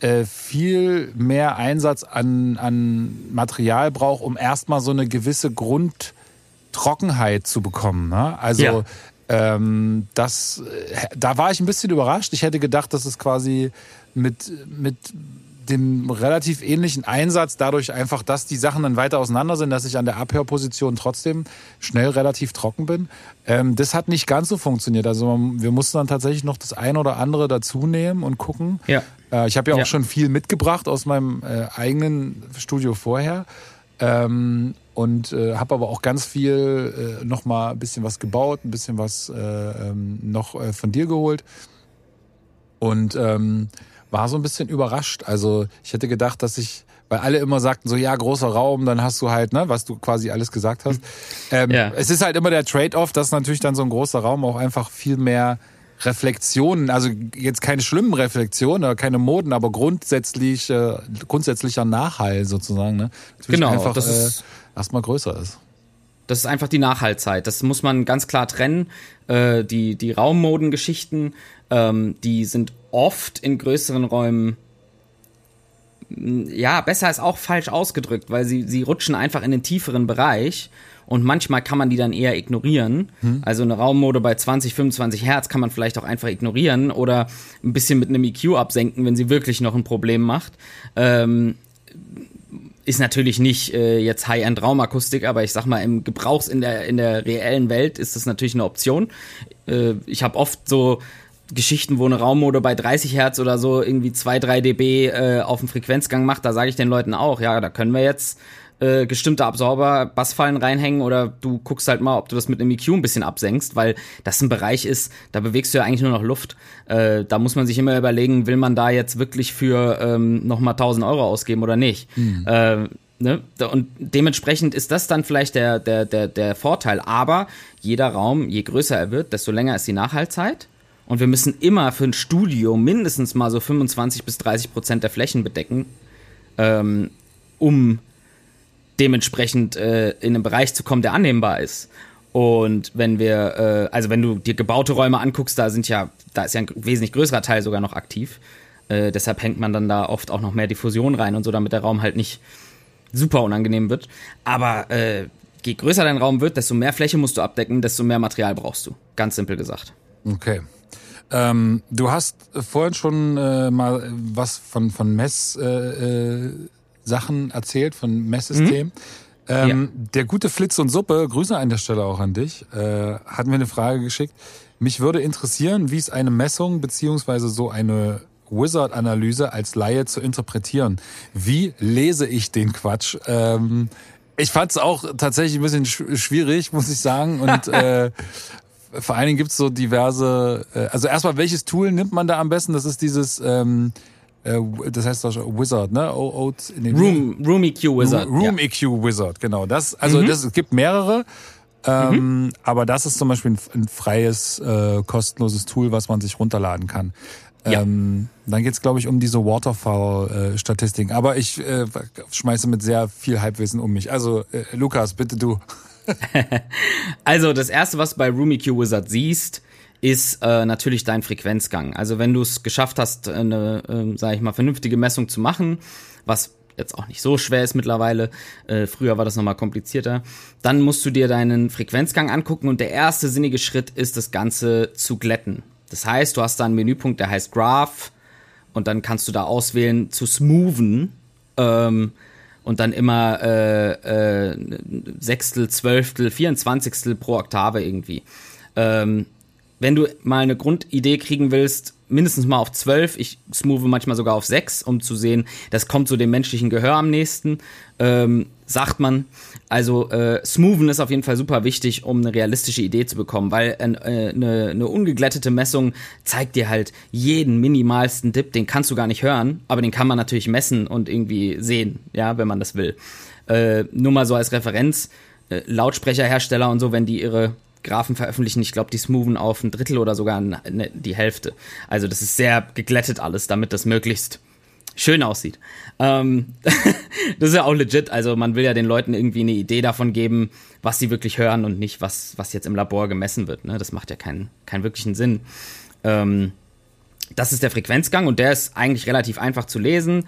äh, viel mehr Einsatz an, an Material braucht, um erstmal so eine gewisse Grundtrockenheit zu bekommen. Ne? Also ja. ähm, das, äh, da war ich ein bisschen überrascht. Ich hätte gedacht, dass es quasi mit, mit dem relativ ähnlichen Einsatz, dadurch einfach, dass die Sachen dann weiter auseinander sind, dass ich an der Abhörposition trotzdem schnell relativ trocken bin. Ähm, das hat nicht ganz so funktioniert. Also wir mussten dann tatsächlich noch das eine oder andere dazu nehmen und gucken. Ja. Äh, ich habe ja auch ja. schon viel mitgebracht aus meinem äh, eigenen Studio vorher. Ähm, und äh, habe aber auch ganz viel äh, noch mal ein bisschen was gebaut, ein bisschen was äh, ähm, noch äh, von dir geholt. Und ähm, war so ein bisschen überrascht. Also ich hätte gedacht, dass ich, weil alle immer sagten so, ja, großer Raum, dann hast du halt, ne, was du quasi alles gesagt hast. Ähm, ja. Es ist halt immer der Trade-off, dass natürlich dann so ein großer Raum auch einfach viel mehr Reflexionen, also jetzt keine schlimmen Reflexionen oder keine Moden, aber grundsätzlich, äh, grundsätzlicher Nachhall sozusagen, ne? Natürlich genau, einfach das äh, erstmal größer ist. Das ist einfach die Nachhaltzeit. Das muss man ganz klar trennen. Äh, die die Raummodengeschichten, ähm, die sind oft in größeren Räumen ja, besser ist auch falsch ausgedrückt, weil sie, sie rutschen einfach in den tieferen Bereich und manchmal kann man die dann eher ignorieren. Hm. Also eine Raummode bei 20, 25 Hertz kann man vielleicht auch einfach ignorieren oder ein bisschen mit einem EQ absenken, wenn sie wirklich noch ein Problem macht. Ähm, ist natürlich nicht äh, jetzt High-End Raumakustik, aber ich sag mal im Gebrauchs in der in der reellen Welt ist das natürlich eine Option. Äh, ich habe oft so Geschichten, wo eine Raummode bei 30 Hertz oder so irgendwie 2, 3 dB äh, auf dem Frequenzgang macht, da sage ich den Leuten auch, ja, da können wir jetzt äh, gestimmte Absorber, Bassfallen reinhängen oder du guckst halt mal, ob du das mit einem EQ ein bisschen absenkst, weil das ein Bereich ist, da bewegst du ja eigentlich nur noch Luft. Äh, da muss man sich immer überlegen, will man da jetzt wirklich für ähm, nochmal 1000 Euro ausgeben oder nicht. Mhm. Äh, Ne? Und dementsprechend ist das dann vielleicht der, der, der, der Vorteil. Aber jeder Raum, je größer er wird, desto länger ist die Nachhaltzeit. Und wir müssen immer für ein Studio mindestens mal so 25 bis 30 Prozent der Flächen bedecken, ähm, um dementsprechend äh, in einen Bereich zu kommen, der annehmbar ist. Und wenn wir, äh, also wenn du dir gebaute Räume anguckst, da sind ja, da ist ja ein wesentlich größerer Teil sogar noch aktiv. Äh, deshalb hängt man dann da oft auch noch mehr Diffusion rein und so, damit der Raum halt nicht super unangenehm wird. Aber äh, je größer dein Raum wird, desto mehr Fläche musst du abdecken, desto mehr Material brauchst du. Ganz simpel gesagt. Okay. Ähm, du hast vorhin schon äh, mal was von, von Messsachen äh, äh, Sachen erzählt, von Messsystemen. Mhm. Ähm, ja. Der gute Flitz und Suppe, Grüße an der Stelle auch an dich, äh, hat mir eine Frage geschickt. Mich würde interessieren, wie es eine Messung beziehungsweise so eine Wizard-Analyse als Laie zu interpretieren. Wie lese ich den Quatsch? Ähm, ich fand es auch tatsächlich ein bisschen schwierig, muss ich sagen. Und äh, vor allen Dingen gibt es so diverse, äh, also erstmal, welches Tool nimmt man da am besten? Das ist dieses, ähm, äh, das heißt doch Wizard, ne? O, o, nee, Room, Room EQ Wizard. Room ja. EQ Wizard, genau. Das, also mhm. das, es gibt mehrere. Ähm, mhm. Aber das ist zum Beispiel ein, ein freies, äh, kostenloses Tool, was man sich runterladen kann. Ja. Ähm, dann geht's, glaube ich, um diese Waterfall-Statistiken. Aber ich äh, schmeiße mit sehr viel Halbwissen um mich. Also, äh, Lukas, bitte du. also das erste, was du bei RoomIQ Wizard siehst, ist äh, natürlich dein Frequenzgang. Also wenn du es geschafft hast, eine, äh, sag ich mal, vernünftige Messung zu machen, was jetzt auch nicht so schwer ist mittlerweile, äh, früher war das nochmal komplizierter, dann musst du dir deinen Frequenzgang angucken und der erste sinnige Schritt ist, das Ganze zu glätten. Das heißt, du hast da einen Menüpunkt, der heißt Graph und dann kannst du da auswählen zu smoothen ähm, und dann immer äh, äh, Sechstel, Zwölftel, Vierundzwanzigstel pro Oktave irgendwie. Ähm, wenn du mal eine Grundidee kriegen willst, mindestens mal auf 12, ich smoove manchmal sogar auf 6, um zu sehen, das kommt so dem menschlichen Gehör am nächsten, ähm, sagt man. Also äh, smoothen ist auf jeden Fall super wichtig, um eine realistische Idee zu bekommen, weil äh, eine, eine ungeglättete Messung zeigt dir halt jeden minimalsten Dip, den kannst du gar nicht hören, aber den kann man natürlich messen und irgendwie sehen, ja, wenn man das will. Äh, nur mal so als Referenz, äh, Lautsprecherhersteller und so, wenn die ihre Graphen veröffentlichen. Ich glaube, die smoothen auf ein Drittel oder sogar eine, die Hälfte. Also das ist sehr geglättet alles, damit das möglichst schön aussieht. Ähm, das ist ja auch legit. Also man will ja den Leuten irgendwie eine Idee davon geben, was sie wirklich hören und nicht, was, was jetzt im Labor gemessen wird. Ne? Das macht ja keinen, keinen wirklichen Sinn. Ähm, das ist der Frequenzgang und der ist eigentlich relativ einfach zu lesen.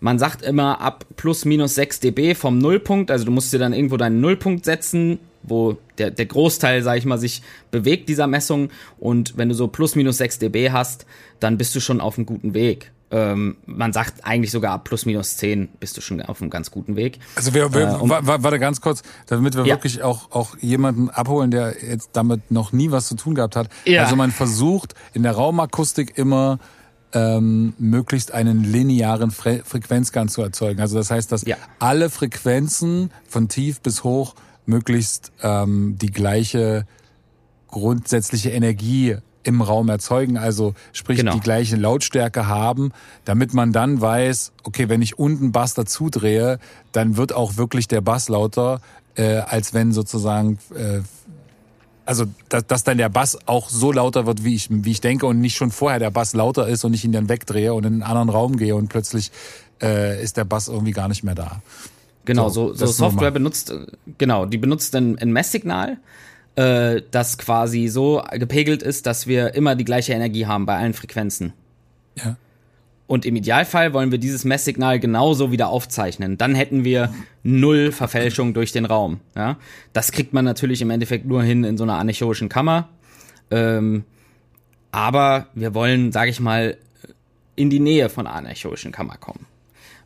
Man sagt immer ab plus minus 6 dB vom Nullpunkt, also du musst dir dann irgendwo deinen Nullpunkt setzen, wo der, der Großteil, sag ich mal, sich bewegt dieser Messung. Und wenn du so plus minus 6 dB hast, dann bist du schon auf einem guten Weg. Ähm, man sagt eigentlich sogar ab plus minus 10 bist du schon auf einem ganz guten Weg. Also wir, wir äh, warte ganz kurz, damit wir ja. wirklich auch, auch jemanden abholen, der jetzt damit noch nie was zu tun gehabt hat. Ja. Also man versucht in der Raumakustik immer ähm, möglichst einen linearen Fre Frequenzgang zu erzeugen. Also das heißt, dass ja. alle Frequenzen von tief bis hoch möglichst ähm, die gleiche grundsätzliche Energie im Raum erzeugen, also sprich genau. die gleiche Lautstärke haben, damit man dann weiß, okay, wenn ich unten Bass dazu drehe, dann wird auch wirklich der Bass lauter, äh, als wenn sozusagen äh, also dass, dass dann der Bass auch so lauter wird, wie ich, wie ich denke und nicht schon vorher der Bass lauter ist und ich ihn dann wegdrehe und in einen anderen Raum gehe und plötzlich äh, ist der Bass irgendwie gar nicht mehr da. Genau, so, so, so Software benutzt, genau, die benutzt ein, ein Messsignal, äh, das quasi so gepegelt ist, dass wir immer die gleiche Energie haben bei allen Frequenzen. Ja. Und im Idealfall wollen wir dieses Messsignal genauso wieder aufzeichnen. Dann hätten wir null Verfälschung durch den Raum. Ja? Das kriegt man natürlich im Endeffekt nur hin in so einer anechoischen Kammer. Ähm, aber wir wollen, sage ich mal, in die Nähe von einer anechoischen Kammer kommen.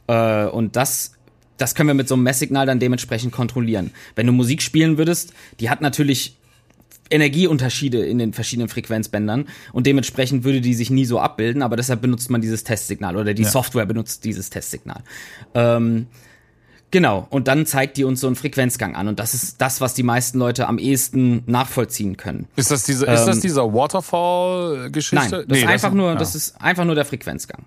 Äh, und das das können wir mit so einem Messsignal dann dementsprechend kontrollieren. Wenn du Musik spielen würdest, die hat natürlich Energieunterschiede in den verschiedenen Frequenzbändern und dementsprechend würde die sich nie so abbilden, aber deshalb benutzt man dieses Testsignal oder die ja. Software benutzt dieses Testsignal. Ähm, genau, und dann zeigt die uns so einen Frequenzgang an und das ist das, was die meisten Leute am ehesten nachvollziehen können. Ist das diese, ähm, ist das ähm, dieser Waterfall-Geschichte? Nein, das nee, ist einfach das, nur, ja. das ist einfach nur der Frequenzgang.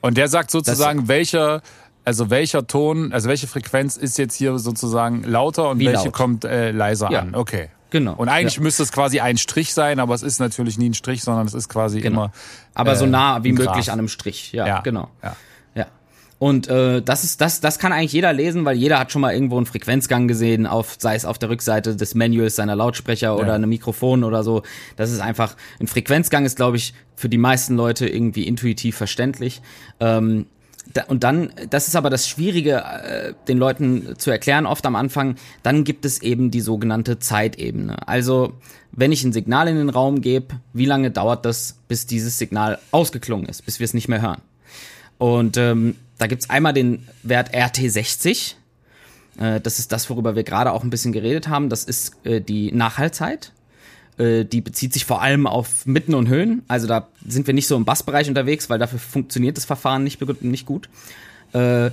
Und der sagt sozusagen, das, welcher also welcher Ton, also welche Frequenz ist jetzt hier sozusagen lauter und Wie welche laut. kommt äh, leiser ja. an? Okay. Genau. Und eigentlich ja. müsste es quasi ein Strich sein, aber es ist natürlich nie ein Strich, sondern es ist quasi genau. immer. Aber äh, so nah wie möglich an einem Strich. Ja, ja. genau. Ja. ja. Und äh, das ist das, das kann eigentlich jeder lesen, weil jeder hat schon mal irgendwo einen Frequenzgang gesehen, auf, sei es auf der Rückseite des Manuals seiner Lautsprecher oder einem Mikrofon oder so. Das ist einfach ein Frequenzgang ist, glaube ich, für die meisten Leute irgendwie intuitiv verständlich. Ähm, und dann, das ist aber das Schwierige, äh, den Leuten zu erklären, oft am Anfang, dann gibt es eben die sogenannte Zeitebene. Also, wenn ich ein Signal in den Raum gebe, wie lange dauert das, bis dieses Signal ausgeklungen ist, bis wir es nicht mehr hören? Und ähm, da gibt's einmal den Wert RT60. Äh, das ist das, worüber wir gerade auch ein bisschen geredet haben. Das ist äh, die Nachhaltzeit. Äh, die bezieht sich vor allem auf Mitten und Höhen. Also da sind wir nicht so im Bassbereich unterwegs, weil dafür funktioniert das Verfahren nicht, nicht gut. Äh,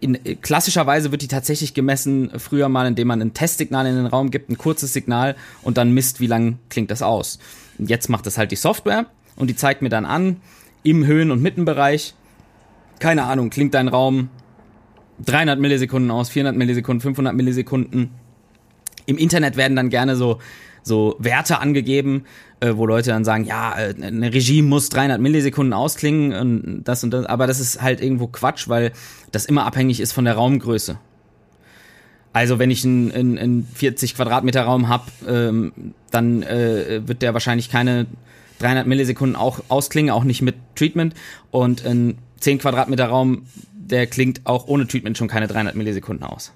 in, klassischerweise wird die tatsächlich gemessen früher mal, indem man ein Testsignal in den Raum gibt, ein kurzes Signal und dann misst, wie lang klingt das aus. Jetzt macht das halt die Software und die zeigt mir dann an, im Höhen- und Mittenbereich, keine Ahnung, klingt dein Raum 300 Millisekunden aus, 400 Millisekunden, 500 Millisekunden. Im Internet werden dann gerne so so Werte angegeben, äh, wo Leute dann sagen, ja, äh, eine Regie muss 300 Millisekunden ausklingen und das und das, aber das ist halt irgendwo Quatsch, weil das immer abhängig ist von der Raumgröße. Also wenn ich einen, einen, einen 40 Quadratmeter Raum habe, ähm, dann äh, wird der wahrscheinlich keine 300 Millisekunden auch ausklingen, auch nicht mit Treatment. Und ein 10 Quadratmeter Raum, der klingt auch ohne Treatment schon keine 300 Millisekunden aus.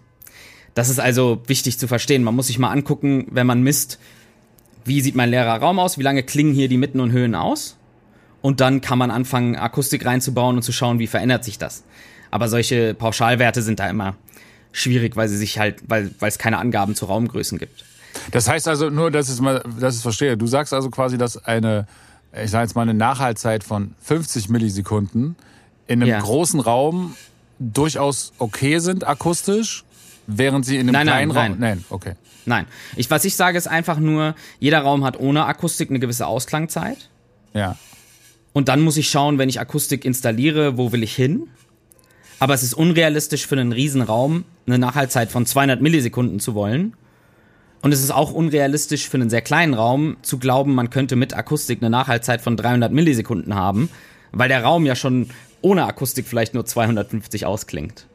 Das ist also wichtig zu verstehen. Man muss sich mal angucken, wenn man misst, wie sieht mein leerer Raum aus, wie lange klingen hier die Mitten und Höhen aus. Und dann kann man anfangen, Akustik reinzubauen und zu schauen, wie verändert sich das. Aber solche Pauschalwerte sind da immer schwierig, weil sie sich halt, weil, weil es keine Angaben zu Raumgrößen gibt. Das heißt also nur, dass ich mal, dass ich verstehe. Du sagst also quasi, dass eine, ich sage jetzt mal eine Nachhaltzeit von 50 Millisekunden in einem ja. großen Raum durchaus okay sind akustisch, während sie in einem nein, kleinen nein, Raum. Nein, okay. Nein. Ich, was ich sage, ist einfach nur, jeder Raum hat ohne Akustik eine gewisse Ausklangzeit. Ja. Und dann muss ich schauen, wenn ich Akustik installiere, wo will ich hin? Aber es ist unrealistisch für einen Riesenraum eine Nachhaltzeit von 200 Millisekunden zu wollen. Und es ist auch unrealistisch für einen sehr kleinen Raum zu glauben, man könnte mit Akustik eine Nachhaltzeit von 300 Millisekunden haben, weil der Raum ja schon ohne Akustik vielleicht nur 250 ausklingt.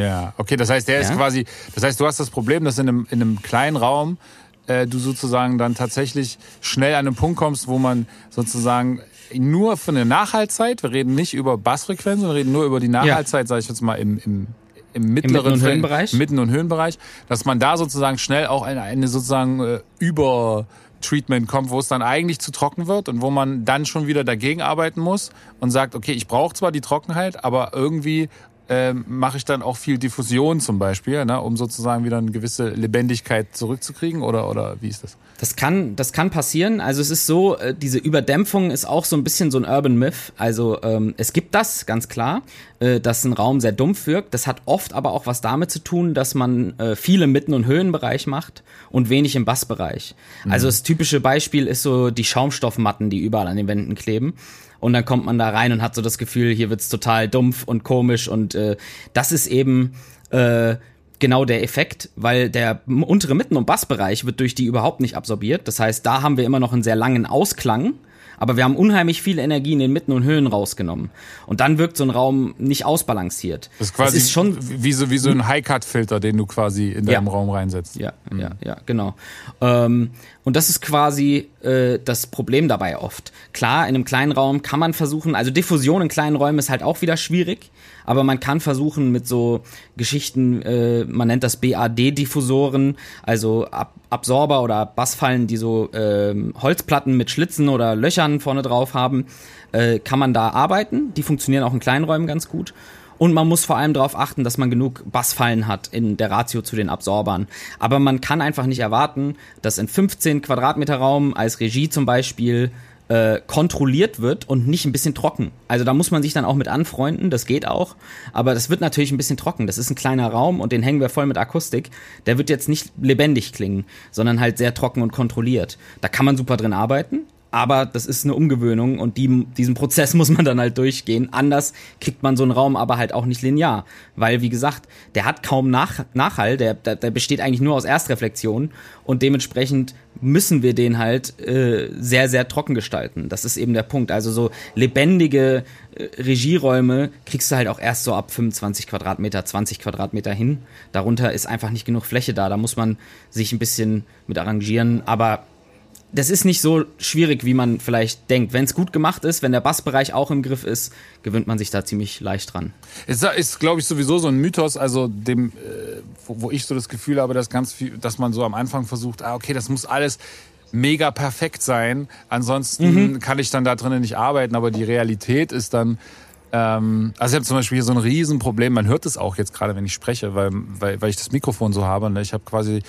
Ja, okay, das heißt, der ja? ist quasi, das heißt, du hast das Problem, dass in einem, in einem kleinen Raum äh, du sozusagen dann tatsächlich schnell an einen Punkt kommst, wo man sozusagen nur für eine Nachhaltzeit, wir reden nicht über Bassfrequenzen, wir reden nur über die Nachhaltzeit, ja. sage ich jetzt mal, im, im, im mittleren Im Mitten- und Höhenbereich. Mitten- und Höhenbereich, dass man da sozusagen schnell auch eine, eine sozusagen äh, über Treatment kommt, wo es dann eigentlich zu trocken wird und wo man dann schon wieder dagegen arbeiten muss und sagt, okay, ich brauche zwar die Trockenheit, aber irgendwie ähm, mache ich dann auch viel Diffusion zum Beispiel, ne, um sozusagen wieder eine gewisse Lebendigkeit zurückzukriegen oder, oder wie ist das? Das kann, das kann passieren. Also es ist so, äh, diese Überdämpfung ist auch so ein bisschen so ein Urban Myth. Also ähm, es gibt das, ganz klar, äh, dass ein Raum sehr dumpf wirkt. Das hat oft aber auch was damit zu tun, dass man äh, viel im Mitten- und Höhenbereich macht und wenig im Bassbereich. Mhm. Also das typische Beispiel ist so die Schaumstoffmatten, die überall an den Wänden kleben und dann kommt man da rein und hat so das Gefühl, hier wird's total dumpf und komisch und äh, das ist eben äh, genau der Effekt, weil der untere Mitten- und Bassbereich wird durch die überhaupt nicht absorbiert. Das heißt, da haben wir immer noch einen sehr langen Ausklang aber wir haben unheimlich viel Energie in den Mitten und Höhen rausgenommen. Und dann wirkt so ein Raum nicht ausbalanciert. Das ist quasi das ist schon wie so, wie so ein High-Cut-Filter, den du quasi in deinem ja. Raum reinsetzt. Ja, mhm. ja, ja, genau. Ähm, und das ist quasi äh, das Problem dabei oft. Klar, in einem kleinen Raum kann man versuchen, also Diffusion in kleinen Räumen ist halt auch wieder schwierig, aber man kann versuchen mit so Geschichten, äh, man nennt das BAD-Diffusoren, also Ab Absorber oder Bassfallen, die so äh, Holzplatten mit Schlitzen oder Löchern vorne drauf haben, äh, kann man da arbeiten. Die funktionieren auch in kleinen Räumen ganz gut. Und man muss vor allem darauf achten, dass man genug Bassfallen hat in der Ratio zu den Absorbern. Aber man kann einfach nicht erwarten, dass in 15 Quadratmeter Raum als Regie zum Beispiel äh, kontrolliert wird und nicht ein bisschen trocken. Also da muss man sich dann auch mit anfreunden, das geht auch. Aber das wird natürlich ein bisschen trocken. Das ist ein kleiner Raum und den hängen wir voll mit Akustik. Der wird jetzt nicht lebendig klingen, sondern halt sehr trocken und kontrolliert. Da kann man super drin arbeiten, aber das ist eine Umgewöhnung und die, diesen Prozess muss man dann halt durchgehen. Anders kriegt man so einen Raum aber halt auch nicht linear. Weil, wie gesagt, der hat kaum Nach Nachhall, der, der, der besteht eigentlich nur aus Erstreflexion und dementsprechend müssen wir den halt äh, sehr, sehr trocken gestalten. Das ist eben der Punkt. Also so lebendige äh, Regieräume kriegst du halt auch erst so ab 25 Quadratmeter, 20 Quadratmeter hin. Darunter ist einfach nicht genug Fläche da. Da muss man sich ein bisschen mit arrangieren. Aber das ist nicht so schwierig, wie man vielleicht denkt. Wenn es gut gemacht ist, wenn der Bassbereich auch im Griff ist, gewöhnt man sich da ziemlich leicht dran. Es ist, glaube ich, sowieso so ein Mythos, also dem, äh, wo, wo, ich so das Gefühl habe, dass ganz viel, dass man so am Anfang versucht, ah, okay, das muss alles mega perfekt sein, ansonsten mhm. kann ich dann da drinnen nicht arbeiten, aber die Realität ist dann, ähm, also ich habe zum Beispiel hier so ein Riesenproblem, man hört es auch jetzt gerade, wenn ich spreche, weil, weil, weil ich das Mikrofon so habe. Ne? Ich habe quasi,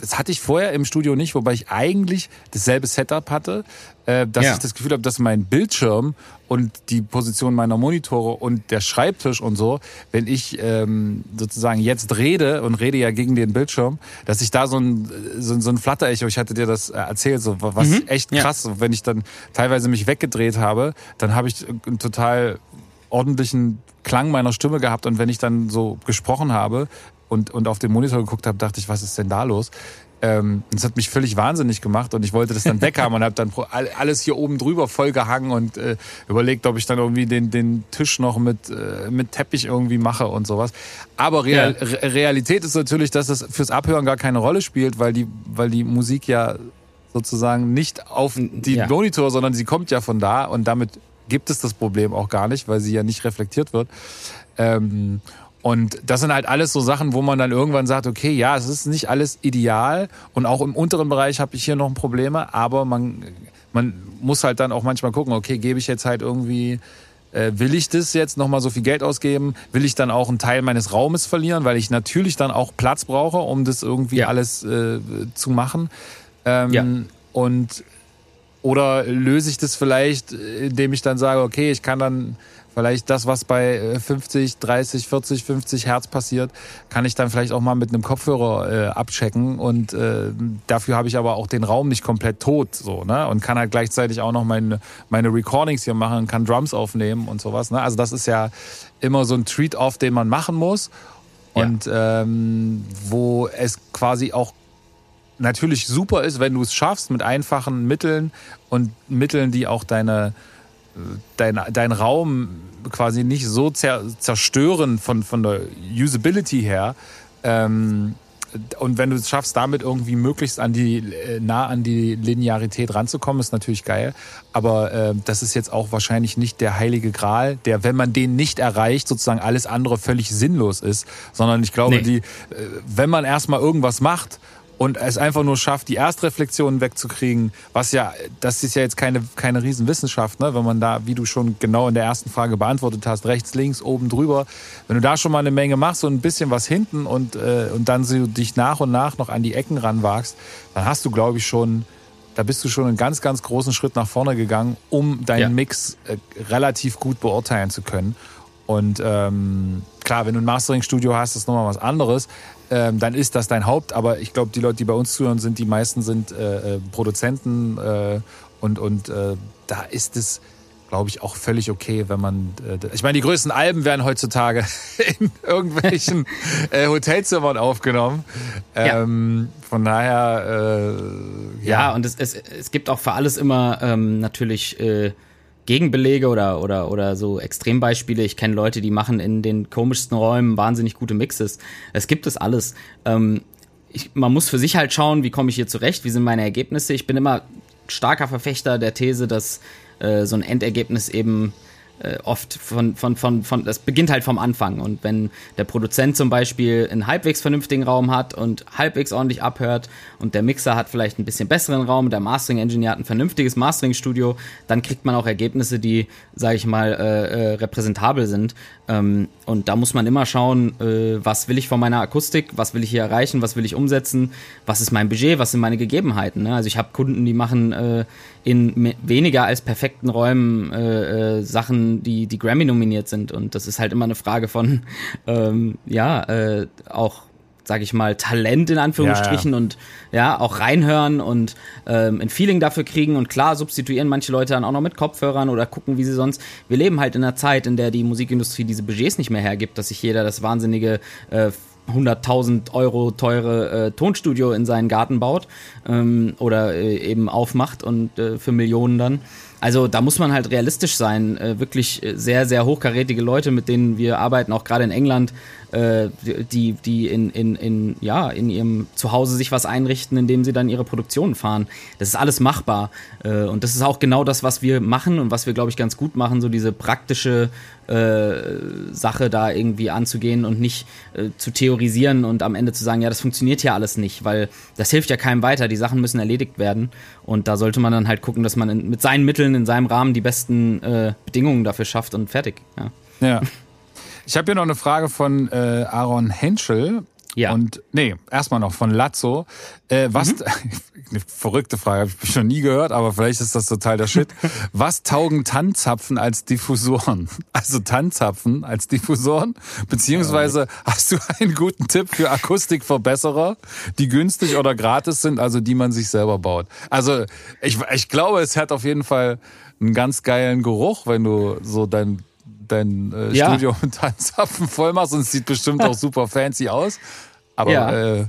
das hatte ich vorher im Studio nicht, wobei ich eigentlich dasselbe Setup hatte, äh, dass ja. ich das Gefühl habe, dass mein Bildschirm und die Position meiner Monitore und der Schreibtisch und so, wenn ich ähm, sozusagen jetzt rede und rede ja gegen den Bildschirm, dass ich da so ein, so, so ein Flatter-Echo, ich hatte dir das äh, erzählt, so was mhm. echt krass, ja. wenn ich dann teilweise mich weggedreht habe, dann habe ich ein total ordentlichen Klang meiner Stimme gehabt und wenn ich dann so gesprochen habe und, und auf den Monitor geguckt habe, dachte ich, was ist denn da los? Ähm, das hat mich völlig wahnsinnig gemacht und ich wollte das dann weghaben und habe dann alles hier oben drüber voll gehangen und äh, überlegt, ob ich dann irgendwie den, den Tisch noch mit, äh, mit Teppich irgendwie mache und sowas. Aber Real, ja. Re Realität ist natürlich, dass das fürs Abhören gar keine Rolle spielt, weil die, weil die Musik ja sozusagen nicht auf die ja. Monitor, sondern sie kommt ja von da und damit gibt es das Problem auch gar nicht, weil sie ja nicht reflektiert wird. Ähm, Und das sind halt alles so Sachen, wo man dann irgendwann sagt, okay, ja, es ist nicht alles ideal und auch im unteren Bereich habe ich hier noch Probleme, aber man, man muss halt dann auch manchmal gucken, okay, gebe ich jetzt halt irgendwie, äh, will ich das jetzt nochmal so viel Geld ausgeben? Will ich dann auch einen Teil meines Raumes verlieren, weil ich natürlich dann auch Platz brauche, um das irgendwie ja. alles äh, zu machen? Ähm, ja. Und oder löse ich das vielleicht, indem ich dann sage, okay, ich kann dann Vielleicht das, was bei 50, 30, 40, 50 Hertz passiert, kann ich dann vielleicht auch mal mit einem Kopfhörer äh, abchecken. Und äh, dafür habe ich aber auch den Raum nicht komplett tot. so ne? Und kann halt gleichzeitig auch noch meine, meine Recordings hier machen, kann Drums aufnehmen und sowas. Ne? Also das ist ja immer so ein Treat-off, den man machen muss. Und ja. ähm, wo es quasi auch natürlich super ist, wenn du es schaffst mit einfachen Mitteln und Mitteln, die auch deine dein, dein Raum quasi nicht so zer, zerstören von, von der Usability her. Ähm, und wenn du es schaffst, damit irgendwie möglichst an die, äh, nah an die Linearität ranzukommen, ist natürlich geil. Aber äh, das ist jetzt auch wahrscheinlich nicht der heilige Gral, der, wenn man den nicht erreicht, sozusagen alles andere völlig sinnlos ist. Sondern ich glaube, nee. die, äh, wenn man erstmal irgendwas macht und es einfach nur schafft, die Erstreflexionen wegzukriegen, was ja, das ist ja jetzt keine, keine Riesenwissenschaft, ne? wenn man da, wie du schon genau in der ersten Frage beantwortet hast, rechts, links, oben drüber, wenn du da schon mal eine Menge machst und ein bisschen was hinten und, äh, und dann so dich nach und nach noch an die Ecken ranwagst, dann hast du, glaube ich, schon, da bist du schon einen ganz, ganz großen Schritt nach vorne gegangen, um deinen ja. Mix äh, relativ gut beurteilen zu können. Und ähm, klar, wenn du ein Mastering-Studio hast, ist nochmal was anderes ähm, dann ist das dein Haupt. Aber ich glaube, die Leute, die bei uns zuhören, sind die meisten sind äh, äh, Produzenten äh, und, und äh, da ist es, glaube ich, auch völlig okay, wenn man. Äh, ich meine, die größten Alben werden heutzutage in irgendwelchen äh, Hotelzimmern aufgenommen. Ähm, ja. Von daher, äh, ja. ja. und es, es, es gibt auch für alles immer ähm, natürlich. Äh, Gegenbelege oder, oder, oder so Extrembeispiele. Ich kenne Leute, die machen in den komischsten Räumen wahnsinnig gute Mixes. Es gibt es alles. Ähm, ich, man muss für sich halt schauen, wie komme ich hier zurecht, wie sind meine Ergebnisse. Ich bin immer starker Verfechter der These, dass äh, so ein Endergebnis eben äh, oft von, von, von, von, das beginnt halt vom Anfang. Und wenn der Produzent zum Beispiel einen halbwegs vernünftigen Raum hat und halbwegs ordentlich abhört und der Mixer hat vielleicht ein bisschen besseren Raum, der Mastering Engineer hat ein vernünftiges Mastering Studio, dann kriegt man auch Ergebnisse, die, sage ich mal, äh, äh, repräsentabel sind. Ähm, und da muss man immer schauen, äh, was will ich von meiner Akustik, was will ich hier erreichen, was will ich umsetzen, was ist mein Budget, was sind meine Gegebenheiten. Ne? Also ich habe Kunden, die machen äh, in weniger als perfekten Räumen äh, äh, Sachen, die, die Grammy nominiert sind. Und das ist halt immer eine Frage von, ähm, ja, äh, auch sage ich mal, Talent in Anführungsstrichen ja, ja. und ja, auch reinhören und ähm, ein Feeling dafür kriegen und klar substituieren manche Leute dann auch noch mit Kopfhörern oder gucken, wie sie sonst. Wir leben halt in einer Zeit, in der die Musikindustrie diese Budgets nicht mehr hergibt, dass sich jeder das wahnsinnige äh, 100.000 Euro teure äh, Tonstudio in seinen Garten baut ähm, oder äh, eben aufmacht und äh, für Millionen dann. Also da muss man halt realistisch sein. Äh, wirklich sehr, sehr hochkarätige Leute, mit denen wir arbeiten, auch gerade in England, äh, die, die in, in, in, ja, in ihrem Zuhause sich was einrichten, indem sie dann ihre Produktionen fahren. Das ist alles machbar. Äh, und das ist auch genau das, was wir machen und was wir, glaube ich, ganz gut machen, so diese praktische äh, Sache da irgendwie anzugehen und nicht äh, zu theorisieren und am Ende zu sagen, ja, das funktioniert ja alles nicht, weil das hilft ja keinem weiter. Die Sachen müssen erledigt werden. Und da sollte man dann halt gucken, dass man in, mit seinen Mitteln in seinem Rahmen die besten äh, Bedingungen dafür schafft und fertig. Ja. ja. Ich habe hier noch eine Frage von äh, Aaron Henschel. Ja. Und nee, erstmal noch von Lazzo. Äh, was mhm. eine verrückte Frage, habe ich schon nie gehört, aber vielleicht ist das total der Shit. was taugen Tannzapfen als Diffusoren? Also Tannzapfen als Diffusoren? Beziehungsweise hast du einen guten Tipp für Akustikverbesserer, die günstig oder gratis sind, also die man sich selber baut? Also ich, ich glaube, es hat auf jeden Fall einen ganz geilen Geruch, wenn du so dein dein äh, ja. Studio mit Tanzapfen voll machst und es sieht bestimmt auch super fancy aus. Aber ja. äh,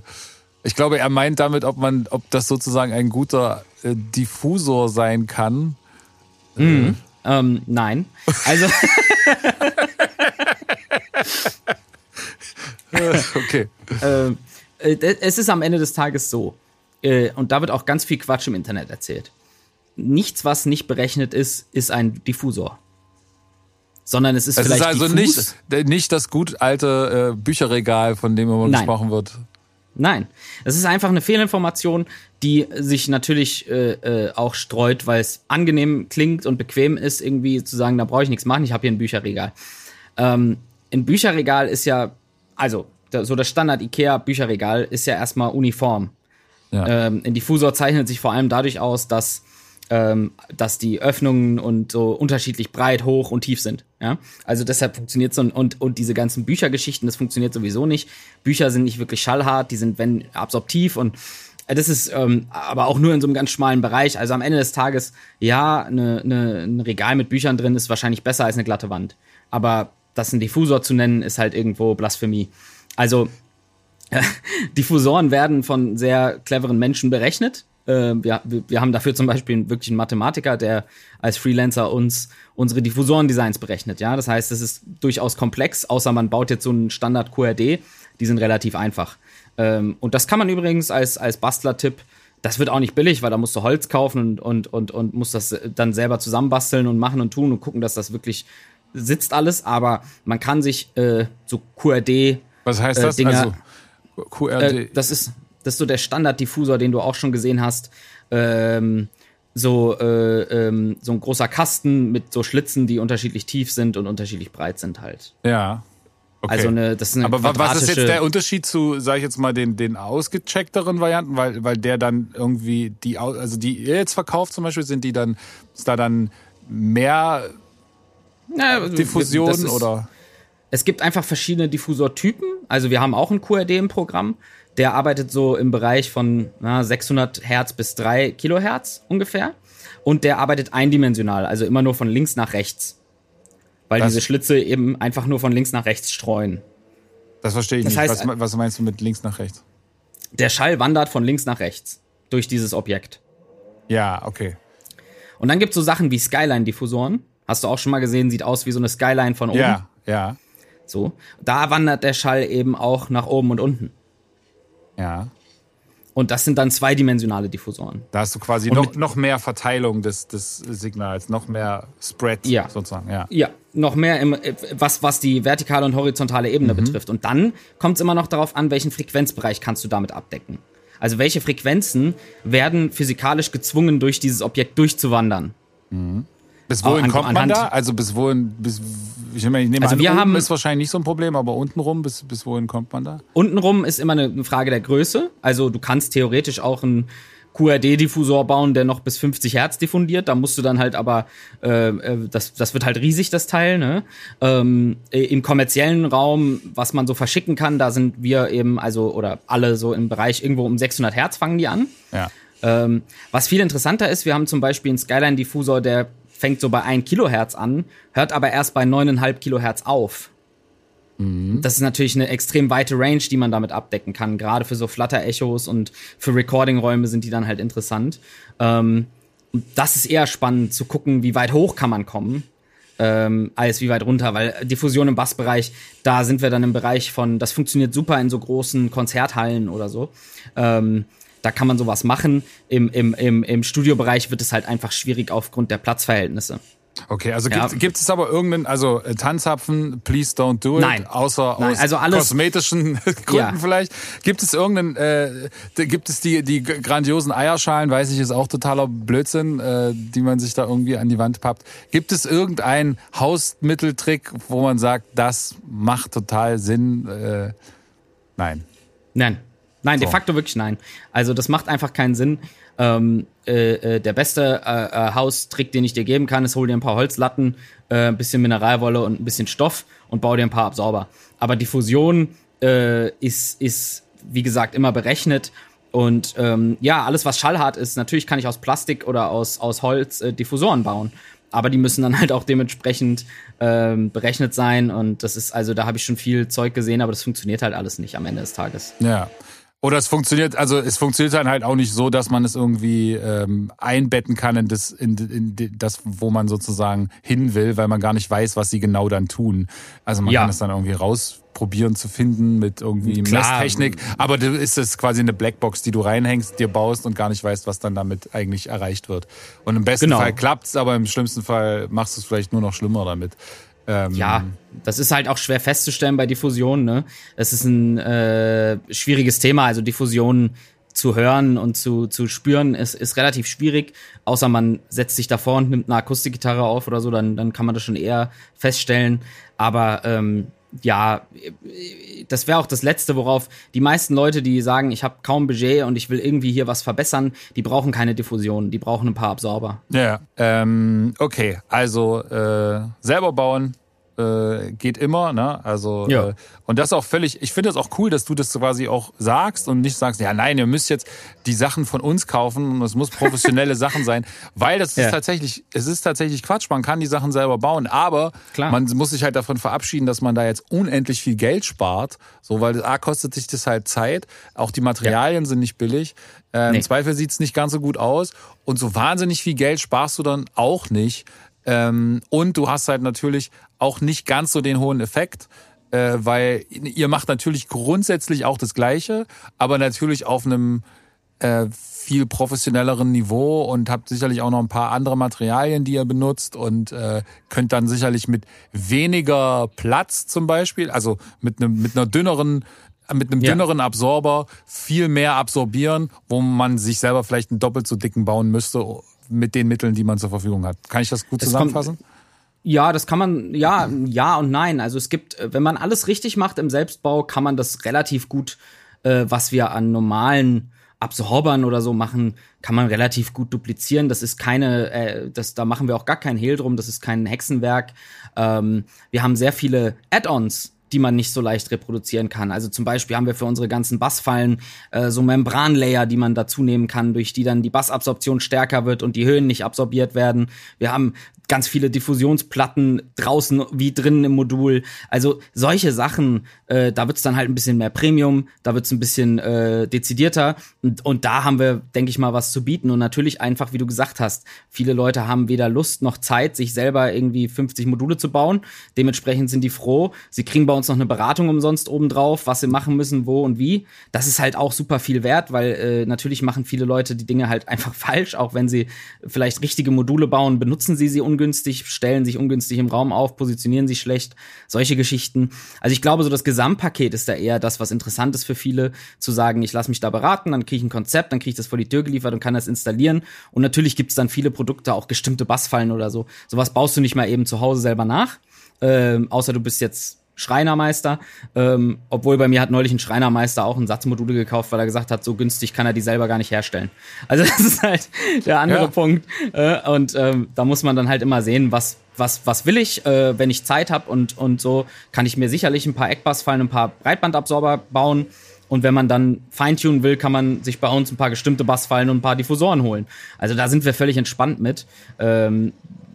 ich glaube, er meint damit, ob man, ob das sozusagen ein guter äh, Diffusor sein kann. Mhm. Ähm, nein. Also. okay. Ähm, äh, es ist am Ende des Tages so. Äh, und da wird auch ganz viel Quatsch im Internet erzählt. Nichts, was nicht berechnet ist, ist ein Diffusor. Sondern es ist Es vielleicht ist also diffus. nicht, nicht das gut alte äh, Bücherregal, von dem immer Nein. gesprochen wird. Nein, es ist einfach eine Fehlinformation, die sich natürlich äh, äh, auch streut, weil es angenehm klingt und bequem ist, irgendwie zu sagen, da brauche ich nichts machen, ich habe hier ein Bücherregal. Ähm, ein Bücherregal ist ja, also so das Standard IKEA Bücherregal ist ja erstmal uniform. Ja. Ähm, ein Diffusor zeichnet sich vor allem dadurch aus, dass ähm, dass die Öffnungen und so unterschiedlich breit, hoch und tief sind. Ja? Also deshalb funktioniert so und, und, und diese ganzen Büchergeschichten, das funktioniert sowieso nicht. Bücher sind nicht wirklich schallhart, die sind wenn absorptiv und äh, das ist ähm, aber auch nur in so einem ganz schmalen Bereich. Also am Ende des Tages, ja, ne, ne, ein Regal mit Büchern drin ist wahrscheinlich besser als eine glatte Wand. Aber das ein Diffusor zu nennen, ist halt irgendwo Blasphemie. Also Diffusoren werden von sehr cleveren Menschen berechnet. Äh, wir, wir wir haben dafür zum Beispiel wirklich einen Mathematiker, der als Freelancer uns unsere Diffusorendesigns berechnet. Ja, das heißt, es ist durchaus komplex, außer man baut jetzt so einen Standard QRD. Die sind relativ einfach. Ähm, und das kann man übrigens als, als Bastler-Tipp das wird auch nicht billig, weil da musst du Holz kaufen und, und, und, und musst das dann selber zusammenbasteln und machen und tun und gucken, dass das wirklich sitzt alles. Aber man kann sich äh, so QRD Was heißt Äh, das? Dinger- also QRD. äh, das ist das ist so der Standarddiffusor, den du auch schon gesehen hast. Ähm, so äh, ähm, so ein großer Kasten mit so Schlitzen, die unterschiedlich tief sind und unterschiedlich breit sind halt. ja. Okay. Also eine, das ist eine Aber wa- was ist jetzt der Unterschied zu, sag ich jetzt mal, den, den ausgecheckteren Varianten, weil, weil der dann irgendwie die, also die ihr jetzt verkauft zum Beispiel, sind die dann, ist da dann mehr Ja, das Diffusion ist- oder? Es gibt einfach verschiedene Diffusortypen. Also wir haben auch einen QRD im Programm. Der arbeitet so im Bereich von na, 600 Hertz bis 3 Kilohertz ungefähr. Und der arbeitet eindimensional, also immer nur von links nach rechts. Weil Das- diese Schlitze eben einfach nur von links nach rechts streuen. Das verstehe ich Das nicht. heißt- was, was meinst du mit links nach rechts? Der Schall wandert von links nach rechts durch dieses Objekt. Ja, okay. Und dann gibt's so Sachen wie Skyline-Diffusoren. Hast du auch schon mal gesehen, sieht aus wie so eine Skyline von oben. Ja, ja, So. Da wandert der Schall eben auch nach oben und unten. Ja. Und das sind dann zweidimensionale Diffusoren. Da hast du quasi noch, noch mehr Verteilung des, des Signals, noch mehr Spread Ja. sozusagen. Ja. Ja, noch mehr im, äh, was, was die vertikale und horizontale Ebene betrifft. Und dann kommt es immer noch darauf an, welchen Frequenzbereich kannst du damit abdecken. Also welche Frequenzen werden physikalisch gezwungen, durch dieses Objekt durchzuwandern. Bis wohin An- kommt man anhand- da? Also bis wohin, bis, ich meine, ich nehme Also an, wir oben haben- ist wahrscheinlich nicht so ein Problem, aber untenrum, bis, bis wohin kommt man da? Untenrum ist immer eine, eine Frage der Größe. Also du kannst theoretisch auch einen QRD-Diffusor bauen, der noch bis 50 Hertz diffundiert. Da musst du dann halt aber, äh, äh, das, das wird halt riesig, das Teil. Ne? Ähm, äh, Im kommerziellen Raum, was man so verschicken kann, da sind wir eben, also, oder alle so im Bereich irgendwo um 600 Hertz fangen die an. Ja. Ähm, was viel interessanter ist, wir haben zum Beispiel einen Skyline-Diffusor, der fängt so bei 1 Kilohertz an, hört aber erst bei 9,5 Kilohertz auf. Das ist natürlich eine extrem weite Range, die man damit abdecken kann. Gerade für so Flutter-Echos und für Recording-Räume sind die dann halt interessant. Ähm, und das ist eher spannend zu gucken, wie weit hoch kann man kommen, ähm, als wie weit runter, weil Diffusion im Bassbereich, da sind wir dann im Bereich von, das funktioniert super in so großen Konzerthallen oder so. Ähm, da kann man sowas machen. Im, im, im, Im Studiobereich wird es halt einfach schwierig aufgrund der Platzverhältnisse. Okay, also Ja. gibt, es aber irgendeinen, also äh, Tanzapfen, please don't do it, Nein. außer Nein, aus also alles- kosmetischen Gründen Ja. vielleicht. Gibt es irgendeinen, äh, gibt es die, die grandiosen Eierschalen, weiß ich, ist auch totaler Blödsinn, äh, die man sich da irgendwie an die Wand pappt. Gibt es irgendeinen Hausmitteltrick, wo man sagt, das macht total Sinn? Äh, nein. Nein. Nein, de So. facto wirklich nein. Also das macht einfach keinen Sinn. Ähm, äh, äh, der beste äh, äh, Haustrick, den ich dir geben kann, ist hol dir ein paar Holzlatten, äh, ein bisschen Mineralwolle und ein bisschen Stoff und bau dir ein paar Absorber. Aber Diffusion äh, ist, ist, wie gesagt, immer berechnet. Und ähm, ja, alles, was schallhart ist, natürlich kann ich aus Plastik oder aus, aus Holz Diffusoren bauen. Aber die müssen dann halt auch dementsprechend ähm, berechnet sein. Und das ist, also da habe ich schon viel Zeug gesehen, aber das funktioniert halt alles nicht am Ende des Tages. Ja. Oder es funktioniert, also es funktioniert dann halt auch nicht so, dass man es irgendwie ähm, einbetten kann in das, in, in das, wo man sozusagen hin will, weil man gar nicht weiß, was sie genau dann tun. Also man Ja. kann es dann irgendwie rausprobieren zu finden mit irgendwie Klar. Messtechnik, aber du ist es quasi eine Blackbox, die du reinhängst, dir baust und gar nicht weißt, was dann damit eigentlich erreicht wird. Und im besten Genau. Fall klappt's, aber im schlimmsten Fall machst du es vielleicht nur noch schlimmer damit. Ähm, ja, das ist halt auch schwer festzustellen bei Diffusion. Ne? Es ist ein äh, schwieriges Thema. Also Diffusion zu hören und zu, zu spüren ist, ist relativ schwierig. Außer man setzt sich davor und nimmt eine Akustikgitarre auf oder so, dann, dann kann man das schon eher feststellen. Aber ähm, ja, das wäre auch das Letzte, worauf die meisten Leute, die sagen, ich habe kaum Budget und ich will irgendwie hier was verbessern, die brauchen keine Diffusion, die brauchen ein paar Absorber. Ja, ähm, okay, also äh, selber bauen, äh, geht immer, ne? Also ja. äh, und das auch völlig, ich finde es auch cool, dass du das quasi auch sagst und nicht sagst, ja nein, ihr müsst jetzt die Sachen von uns kaufen und es muss professionelle Sachen sein, weil das ja. ist tatsächlich, es ist tatsächlich Quatsch, man kann die Sachen selber bauen, aber Klar. man muss sich halt davon verabschieden, dass man da jetzt unendlich viel Geld spart, so weil A kostet sich das halt Zeit, auch die Materialien ja. sind nicht billig, äh, nee. im Zweifel sieht's nicht ganz so gut aus und so wahnsinnig viel Geld sparst du dann auch nicht. Ähm, und du hast halt natürlich auch nicht ganz so den hohen Effekt, äh, weil ihr macht natürlich grundsätzlich auch das Gleiche, aber natürlich auf einem äh, viel professionelleren Niveau und habt sicherlich auch noch ein paar andere Materialien, die ihr benutzt und äh, könnt dann sicherlich mit weniger Platz zum Beispiel, also mit einem mit einer dünneren mit einem ja. dünneren Absorber viel mehr absorbieren, wo man sich selber vielleicht einen doppelt so dicken bauen müsste mit den Mitteln, die man zur Verfügung hat. Kann ich das gut zusammenfassen? Kommt, ja, das kann man, ja, ja und nein. Also es gibt, wenn man alles richtig macht im Selbstbau, kann man das relativ gut, äh, was wir an normalen Absorbern oder so machen, kann man relativ gut duplizieren. Das ist keine, äh, das, da machen wir auch gar kein Hehl drum, das ist kein Hexenwerk. Ähm, wir haben sehr viele Add-ons, die man nicht so leicht reproduzieren kann. Also zum Beispiel haben wir für unsere ganzen Bassfallen äh, so Membranlayer, die man dazu nehmen kann, durch die dann die Bassabsorption stärker wird und die Höhen nicht absorbiert werden. Wir haben ganz viele Diffusionsplatten draußen wie drinnen im Modul. Also solche Sachen, äh, da wird's dann halt ein bisschen mehr Premium, da wird's ein bisschen äh, dezidierter und, und da haben wir, denke ich mal, was zu bieten und natürlich einfach, wie du gesagt hast, viele Leute haben weder Lust noch Zeit, sich selber irgendwie 50 Module zu bauen. Dementsprechend sind die froh. Sie kriegen bei uns noch eine Beratung umsonst obendrauf, was sie machen müssen, wo und wie. Das ist halt auch super viel wert, weil äh, natürlich machen viele Leute die Dinge halt einfach falsch, auch wenn sie vielleicht richtige Module bauen, benutzen sie sie ungünstig, stellen sich ungünstig im Raum auf, positionieren sich schlecht, solche Geschichten. Also ich glaube, so das Gesamtpaket ist da eher das, was interessant ist für viele, zu sagen, ich lasse mich da beraten, dann kriege ich ein Konzept, dann kriege ich das vor die Tür geliefert und kann das installieren. Und natürlich gibt es dann viele Produkte, auch gestimmte Bassfallen oder so. Sowas baust du nicht mal eben zu Hause selber nach. Ähm, außer du bist jetzt Schreinermeister, ähm, obwohl bei mir hat neulich ein Schreinermeister auch ein Satzmodule gekauft, weil er gesagt hat, so günstig kann er die selber gar nicht herstellen. Also das ist halt der andere ja. Punkt. Äh, und ähm, da muss man dann halt immer sehen, was was was will ich, äh, wenn ich Zeit habe und und so kann ich mir sicherlich ein paar Eckbassfallen, ein paar Breitbandabsorber bauen. Und wenn man dann Feintunen will, kann man sich bei uns ein paar gestimmte Bassfallen und ein paar Diffusoren holen. Also da sind wir völlig entspannt mit. Ähm,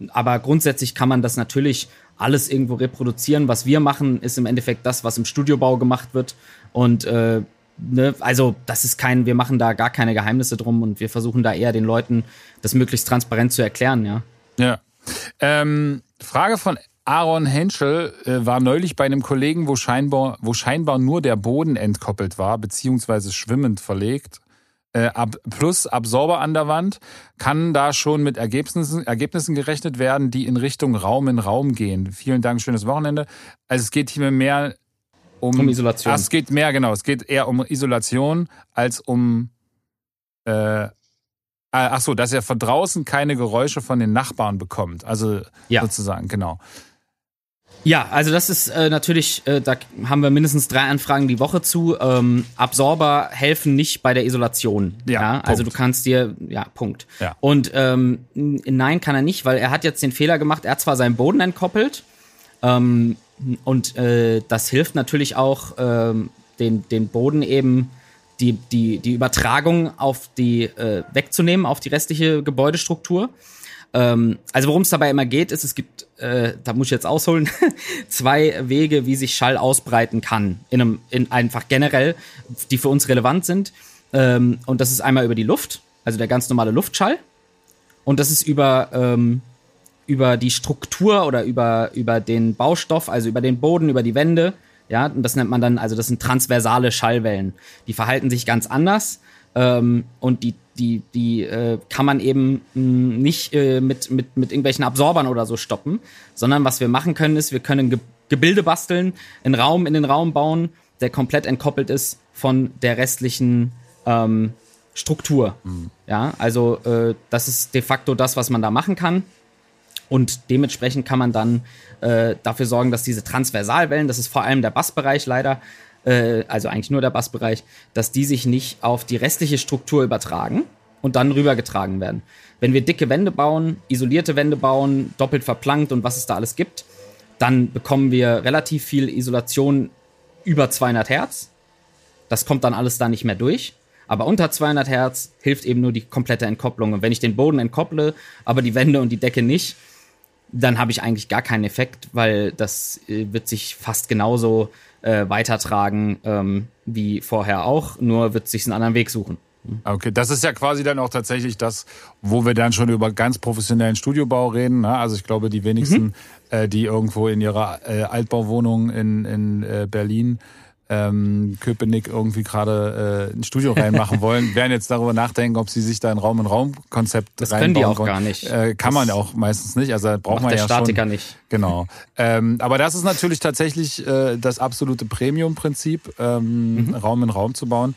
aber grundsätzlich kann man das natürlich alles irgendwo reproduzieren. Was wir machen, ist im Endeffekt das, was im Studiobau gemacht wird. Und äh, ne, also das ist kein, wir machen da gar keine Geheimnisse drum und wir versuchen da eher den Leuten das möglichst transparent zu erklären, ja. Ja. Ähm, Frage von Aaron Henschel äh, war neulich bei einem Kollegen, wo scheinbar, wo scheinbar nur der Boden entkoppelt war, beziehungsweise schwimmend verlegt plus Absorber an der Wand, kann da schon mit Ergebnissen, Ergebnissen gerechnet werden, die in Richtung Raum in Raum gehen. Vielen Dank, schönes Wochenende. Also es geht hier mehr um, um Isolation. es geht mehr, genau, es geht eher um Isolation als um äh, äh Ach so, dass er von draußen keine Geräusche von den Nachbarn bekommt. Also ja. sozusagen, genau. Ja, also das ist äh, natürlich, äh, da haben wir mindestens drei Anfragen die Woche zu. Ähm, Absorber helfen nicht bei der Isolation. Ja, ja? also du kannst dir, ja, Punkt. Ja. Und ähm, nein, kann er nicht, weil er hat jetzt den Fehler gemacht, er hat zwar seinen Boden entkoppelt ähm, und äh, das hilft natürlich auch, ähm, den, den Boden eben die, die, die Übertragung auf die äh, wegzunehmen, auf die restliche Gebäudestruktur. Ähm, also worum es dabei immer geht, ist, es gibt, äh, da muss ich jetzt ausholen, zwei Wege, wie sich Schall ausbreiten kann. In einem, in einfach generell, die für uns relevant sind. Ähm, und das ist einmal über die Luft, also der ganz normale Luftschall. Und das ist über, ähm, über die Struktur oder über, über den Baustoff, also über den Boden, über die Wände. Ja, und das nennt man dann, also das sind transversale Schallwellen. Die verhalten sich ganz anders Ähm, und die, die, die äh, kann man eben mh, mm, nicht äh, mit, mit, mit irgendwelchen Absorbern oder so stoppen, sondern was wir machen können, ist, wir können Ge Gebilde basteln, einen Raum in den Raum bauen, der komplett entkoppelt ist von der restlichen ähm, Struktur. Mhm. Ja, also äh, das ist de facto das, was man da machen kann. Und dementsprechend kann man dann äh, dafür sorgen, dass diese Transversalwellen, das ist vor allem der Bassbereich leider, äh, also eigentlich nur der Bassbereich, dass die sich nicht auf die restliche Struktur übertragen und dann rübergetragen werden. Wenn wir dicke Wände bauen, isolierte Wände bauen, doppelt verplankt und was es da alles gibt, dann bekommen wir relativ viel Isolation über 200 Hertz. Das kommt dann alles da nicht mehr durch. Aber unter 200 Hertz hilft eben nur die komplette Entkopplung. Und wenn ich den Boden entkopple, aber die Wände und die Decke nicht, dann habe ich eigentlich gar keinen Effekt, weil das äh, wird sich fast genauso äh, weitertragen ähm, wie vorher auch, nur wird sich einen anderen Weg suchen. Okay, das ist ja quasi dann auch tatsächlich das, wo wir dann schon über ganz professionellen Studiobau reden. Ne? Also ich glaube, die wenigsten, mhm. äh, die irgendwo in ihrer äh, Altbauwohnung in, in äh, Berlin ähm, Köpenick irgendwie gerade äh, ein Studio reinmachen wollen, werden jetzt darüber nachdenken, ob sie sich da ein Raum in Raum Konzept das reinbauen können die auch wollen. gar nicht. Äh, kann das man auch meistens nicht. Also braucht man der ja Statiker schon. nicht. Genau. Ähm, aber das ist natürlich tatsächlich äh, das absolute Premium-Prinzip, ähm, mhm. Raum in Raum zu bauen.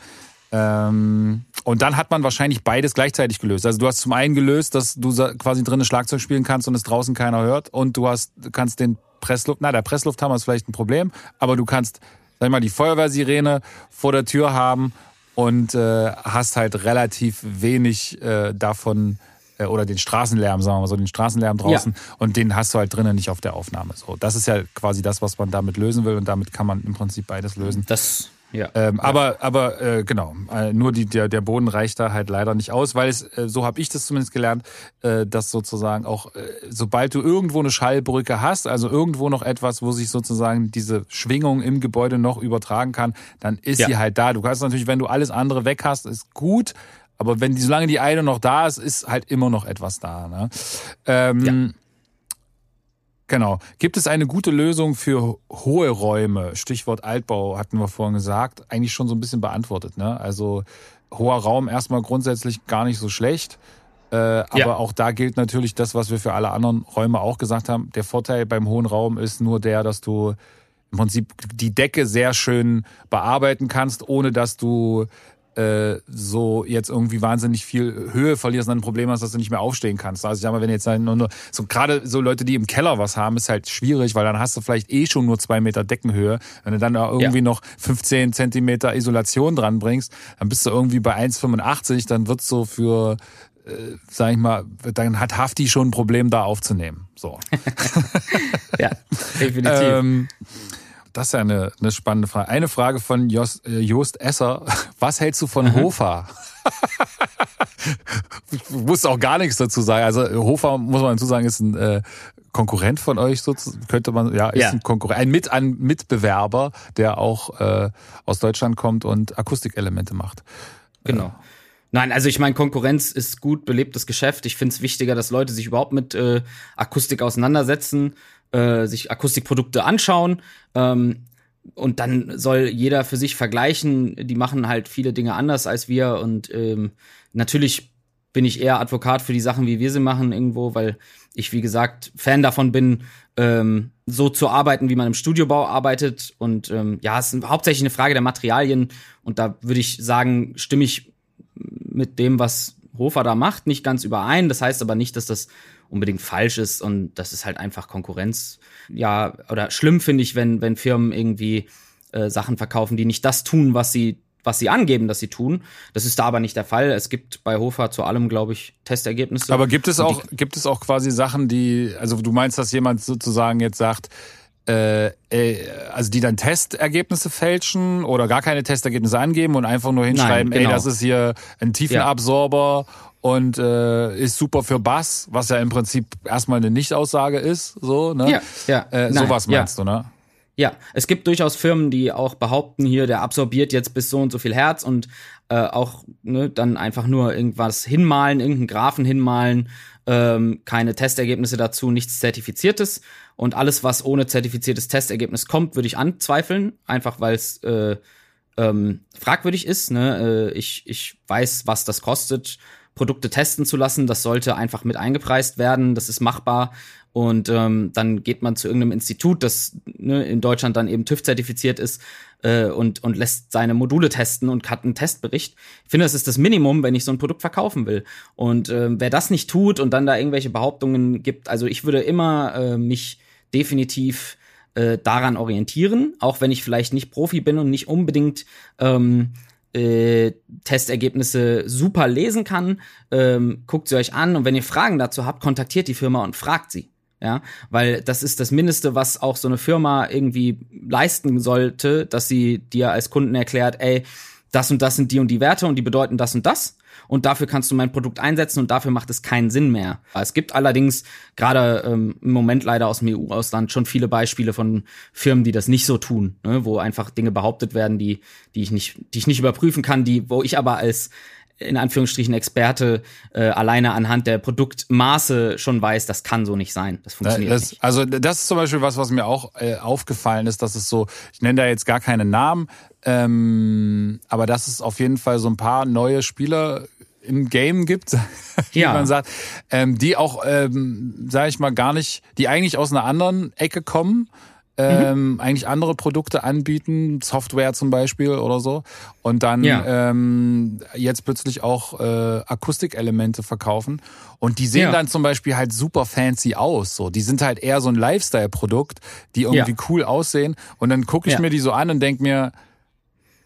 Ähm, und dann hat man wahrscheinlich beides gleichzeitig gelöst. Also du hast zum einen gelöst, dass du quasi drinnen Schlagzeug spielen kannst und es draußen keiner hört. Und du hast, kannst den Pressluft, na, der Presslufthammer ist vielleicht ein Problem, aber du kannst sag ich mal, die Feuerwehrsirene vor der Tür haben und äh, hast halt relativ wenig äh, davon äh, oder den Straßenlärm, sagen wir mal so, den Straßenlärm draußen ja. und den hast du halt drinnen nicht auf der Aufnahme. So, das ist ja quasi das, was man damit lösen will und damit kann man im Prinzip beides lösen. Das ja. Ähm, aber aber äh, genau, äh, nur die, der, der Boden reicht da halt leider nicht aus, weil es, äh, so habe ich das zumindest gelernt, äh, dass sozusagen auch, äh, sobald du irgendwo eine Schallbrücke hast, also irgendwo noch etwas, wo sich sozusagen diese Schwingung im Gebäude noch übertragen kann, dann ist ja. sie halt da. Du kannst natürlich, wenn du alles andere weg hast, ist gut, aber wenn die, solange die eine noch da ist, ist halt immer noch etwas da. Ne? Ähm, ja. Genau. Gibt es eine gute Lösung für hohe Räume? Stichwort Altbau hatten wir vorhin gesagt. Eigentlich schon so ein bisschen beantwortet. Ne? Also hoher Raum erstmal grundsätzlich gar nicht so schlecht. Äh, aber ja. auch da gilt natürlich das, was wir für alle anderen Räume auch gesagt haben. Der Vorteil beim hohen Raum ist nur der, dass du im Prinzip die Decke sehr schön bearbeiten kannst, ohne dass du äh, so jetzt irgendwie wahnsinnig viel Höhe verlierst und dann ein Problem hast, dass du nicht mehr aufstehen kannst. Also ich sag mal, wenn jetzt nur, nur so gerade so Leute, die im Keller was haben, ist halt schwierig, weil dann hast du vielleicht eh schon nur zwei Meter Deckenhöhe. Wenn du dann da irgendwie ja. noch 15 Zentimeter Isolation dran bringst, dann bist du irgendwie bei 1,85, dann wird's so für äh, sag ich mal, dann hat Hafti schon ein Problem, da aufzunehmen. So. ja, definitiv. ähm, das ist ja eine, eine spannende Frage. Eine Frage von Jost, äh, Jost Esser. Was hältst du von mhm. Hofer? ich wusste auch gar nichts dazu sagen. Also Hofer, muss man dazu sagen, ist ein äh, Konkurrent von euch, so könnte man, ja, ist ja. ein Konkurrent, ein, Mit, ein Mitbewerber, der auch äh, aus Deutschland kommt und Akustikelemente macht. Genau. Äh, Nein, also ich meine, Konkurrenz ist gut belebtes Geschäft. Ich finde es wichtiger, dass Leute sich überhaupt mit äh, Akustik auseinandersetzen äh, sich Akustikprodukte anschauen. Ähm, und dann soll jeder für sich vergleichen. Die machen halt viele Dinge anders als wir. Und ähm, natürlich bin ich eher Advokat für die Sachen, wie wir sie machen, irgendwo, weil ich, wie gesagt, Fan davon bin, ähm, so zu arbeiten, wie man im Studiobau arbeitet. Und ähm, ja, es ist hauptsächlich eine Frage der Materialien. Und da würde ich sagen, stimme ich mit dem, was Hofer da macht, nicht ganz überein. Das heißt aber nicht, dass das unbedingt falsch ist und das ist halt einfach Konkurrenz. Ja, oder schlimm finde ich, wenn, wenn Firmen irgendwie äh, Sachen verkaufen, die nicht das tun, was sie was sie angeben, dass sie tun. Das ist da aber nicht der Fall. Es gibt bei Hofer zu allem, glaube ich, Testergebnisse. Aber gibt es auch, gibt es auch quasi Sachen, die, also du meinst, dass jemand sozusagen jetzt sagt, äh, äh, also die dann Testergebnisse fälschen oder gar keine Testergebnisse angeben und einfach nur hinschreiben, Nein, genau. ey, das ist hier ein Tiefenabsorber und äh, ist super für Bass, was ja im Prinzip erstmal eine Nichtaussage ist, so, ne? Ja, ja. Äh, sowas meinst ja. du, ne? Ja, es gibt durchaus Firmen, die auch behaupten, hier, der absorbiert jetzt bis so und so viel Herz und äh, auch ne, dann einfach nur irgendwas hinmalen, irgendeinen Graphen hinmalen, ähm, keine Testergebnisse dazu, nichts Zertifiziertes. Und alles, was ohne zertifiziertes Testergebnis kommt, würde ich anzweifeln, einfach weil es äh, ähm, fragwürdig ist. Ne? Äh, ich, ich weiß, was das kostet, Produkte testen zu lassen. Das sollte einfach mit eingepreist werden. Das ist machbar. Und ähm, dann geht man zu irgendeinem Institut, das ne, in Deutschland dann eben TÜV-zertifiziert ist äh, und, und lässt seine Module testen und hat einen Testbericht. Ich finde, das ist das Minimum, wenn ich so ein Produkt verkaufen will. Und äh, wer das nicht tut und dann da irgendwelche Behauptungen gibt, also ich würde immer äh, mich definitiv äh, daran orientieren, auch wenn ich vielleicht nicht Profi bin und nicht unbedingt ähm, äh, Testergebnisse super lesen kann. Ähm, guckt sie euch an und wenn ihr Fragen dazu habt, kontaktiert die Firma und fragt sie. Ja, weil das ist das Mindeste, was auch so eine Firma irgendwie leisten sollte, dass sie dir als Kunden erklärt, ey, das und das sind die und die Werte und die bedeuten das und das und dafür kannst du mein Produkt einsetzen und dafür macht es keinen Sinn mehr. Es gibt allerdings gerade ähm, im Moment leider aus dem EU-Ausland schon viele Beispiele von Firmen, die das nicht so tun, ne, wo einfach Dinge behauptet werden, die, die ich nicht, die ich nicht überprüfen kann, die, wo ich aber als in Anführungsstrichen Experte äh, alleine anhand der Produktmaße schon weiß, das kann so nicht sein. Das funktioniert das, nicht. Also das ist zum Beispiel was, was mir auch äh, aufgefallen ist, dass es so, ich nenne da jetzt gar keine Namen, ähm, aber dass es auf jeden Fall so ein paar neue Spieler im Game gibt, wie ja. man sagt, ähm, die auch, ähm, sage ich mal, gar nicht, die eigentlich aus einer anderen Ecke kommen ähm, mhm. eigentlich andere Produkte anbieten, Software zum Beispiel oder so, und dann ja. ähm, jetzt plötzlich auch äh, Akustikelemente verkaufen. Und die sehen ja. dann zum Beispiel halt super fancy aus. So, die sind halt eher so ein Lifestyle-Produkt, die irgendwie ja. cool aussehen. Und dann gucke ich mir die so an und denk mir,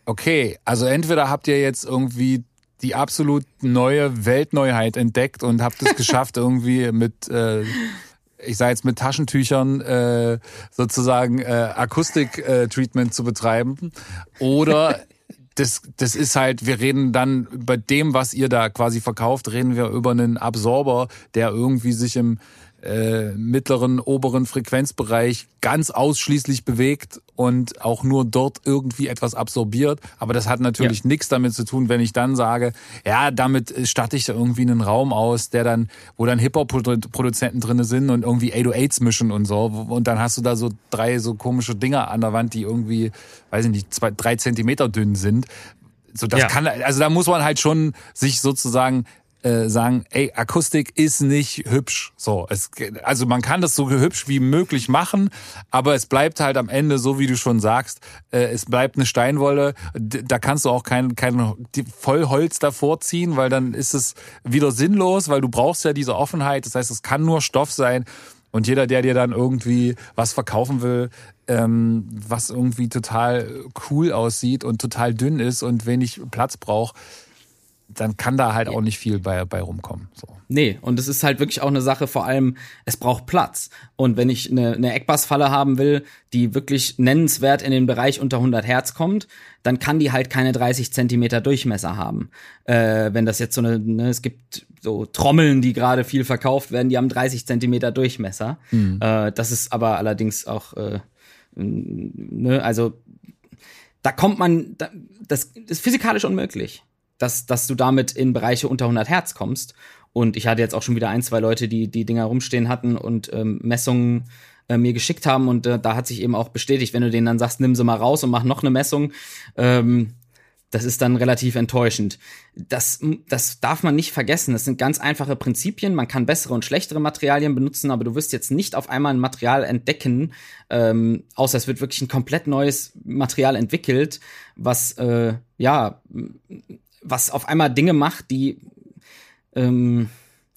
okay, also entweder habt ihr jetzt irgendwie die absolut neue Weltneuheit entdeckt und habt es geschafft, irgendwie mit äh, ich sage jetzt mit Taschentüchern äh, sozusagen äh, Akustik-Treatment äh, zu betreiben. Oder das, das ist halt, wir reden dann bei dem, was ihr da quasi verkauft, reden wir über einen Absorber, der irgendwie sich im äh, mittleren, oberen Frequenzbereich ganz ausschließlich bewegt und auch nur dort irgendwie etwas absorbiert. Aber das hat natürlich ja. nichts damit zu tun, wenn ich dann sage, ja, damit statte ich da irgendwie einen Raum aus, der dann, wo dann Hip-Hop-Produzenten drinne sind und irgendwie 808s mischen und so. Und dann hast du da so drei so komische Dinger an der Wand, die irgendwie, weiß ich nicht, zwei, drei Zentimeter dünn sind. So, das ja. kann, also da muss man halt schon sich sozusagen äh, sagen, ey, Akustik ist nicht hübsch. So, es, also man kann das so hübsch wie möglich machen, aber es bleibt halt am Ende so, wie du schon sagst, äh, es bleibt eine Steinwolle. Da kannst du auch kein, kein Vollholz davor ziehen, weil dann ist es wieder sinnlos, weil du brauchst ja diese Offenheit. Das heißt, es kann nur Stoff sein. Und jeder, der dir dann irgendwie was verkaufen will, ähm, was irgendwie total cool aussieht und total dünn ist und wenig Platz braucht, dann kann da halt auch nicht viel bei, bei rumkommen. So. Nee, und es ist halt wirklich auch eine Sache, vor allem, es braucht Platz. Und wenn ich eine, eine Eckbassfalle haben will, die wirklich nennenswert in den Bereich unter 100 Hertz kommt, dann kann die halt keine 30 Zentimeter Durchmesser haben. Äh, wenn das jetzt so eine, ne, es gibt so Trommeln, die gerade viel verkauft werden, die haben 30 Zentimeter Durchmesser. Mhm. Äh, das ist aber allerdings auch, äh, ne, also da kommt man, das ist physikalisch unmöglich dass, dass du damit in Bereiche unter 100 Hertz kommst. Und ich hatte jetzt auch schon wieder ein, zwei Leute, die die Dinger rumstehen hatten und ähm, Messungen äh, mir geschickt haben. Und äh, da hat sich eben auch bestätigt, wenn du denen dann sagst, nimm sie mal raus und mach noch eine Messung, ähm, das ist dann relativ enttäuschend. Das, das darf man nicht vergessen. Das sind ganz einfache Prinzipien. Man kann bessere und schlechtere Materialien benutzen, aber du wirst jetzt nicht auf einmal ein Material entdecken, ähm, außer es wird wirklich ein komplett neues Material entwickelt, was äh, ja was auf einmal Dinge macht, die ähm,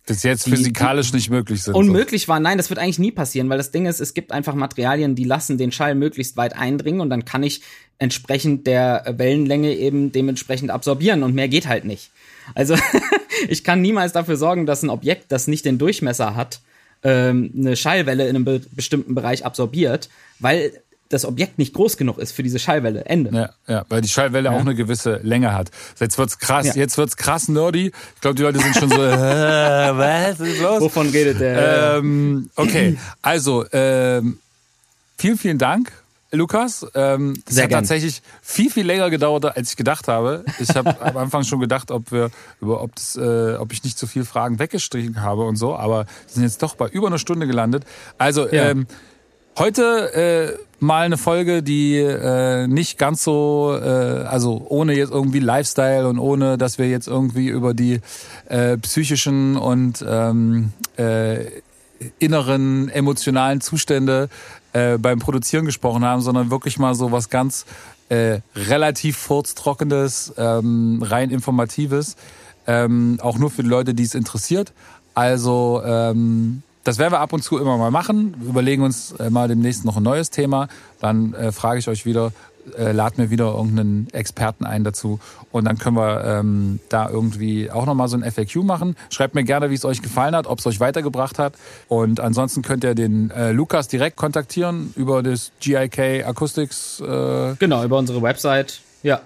das jetzt die, physikalisch nicht möglich sind. Unmöglich so. war, nein, das wird eigentlich nie passieren, weil das Ding ist, es gibt einfach Materialien, die lassen den Schall möglichst weit eindringen und dann kann ich entsprechend der Wellenlänge eben dementsprechend absorbieren und mehr geht halt nicht. Also ich kann niemals dafür sorgen, dass ein Objekt, das nicht den Durchmesser hat, ähm, eine Schallwelle in einem be bestimmten Bereich absorbiert, weil das Objekt nicht groß genug ist für diese Schallwelle. Ende. Ja, ja weil die Schallwelle ja. auch eine gewisse Länge hat. Jetzt wird's krass, ja. jetzt wird's krass nerdy. Ich glaube, die Leute sind schon so, äh, was ist los? Wovon redet der? Ähm, okay, also ähm, vielen, vielen Dank. Lukas, ähm, das Sehr hat gern. tatsächlich viel, viel länger gedauert, als ich gedacht habe. Ich habe am Anfang schon gedacht, ob wir, über, ob, das, äh, ob ich nicht zu so viel Fragen weggestrichen habe und so, aber wir sind jetzt doch bei über einer Stunde gelandet. Also, ja. ähm, Heute äh, mal eine Folge, die äh, nicht ganz so, äh, also ohne jetzt irgendwie Lifestyle und ohne, dass wir jetzt irgendwie über die äh, psychischen und ähm, äh, inneren emotionalen Zustände äh, beim Produzieren gesprochen haben, sondern wirklich mal so was ganz äh, relativ furztrockenes, ähm, rein informatives, ähm, auch nur für die Leute, die es interessiert. Also ähm, das werden wir ab und zu immer mal machen. Wir überlegen uns äh, mal demnächst noch ein neues Thema. Dann äh, frage ich euch wieder, äh, lad mir wieder irgendeinen Experten ein dazu und dann können wir ähm, da irgendwie auch nochmal so ein FAQ machen. Schreibt mir gerne, wie es euch gefallen hat, ob es euch weitergebracht hat. Und ansonsten könnt ihr den äh, Lukas direkt kontaktieren über das GIK Acoustics. Äh, genau, über unsere Website. Ja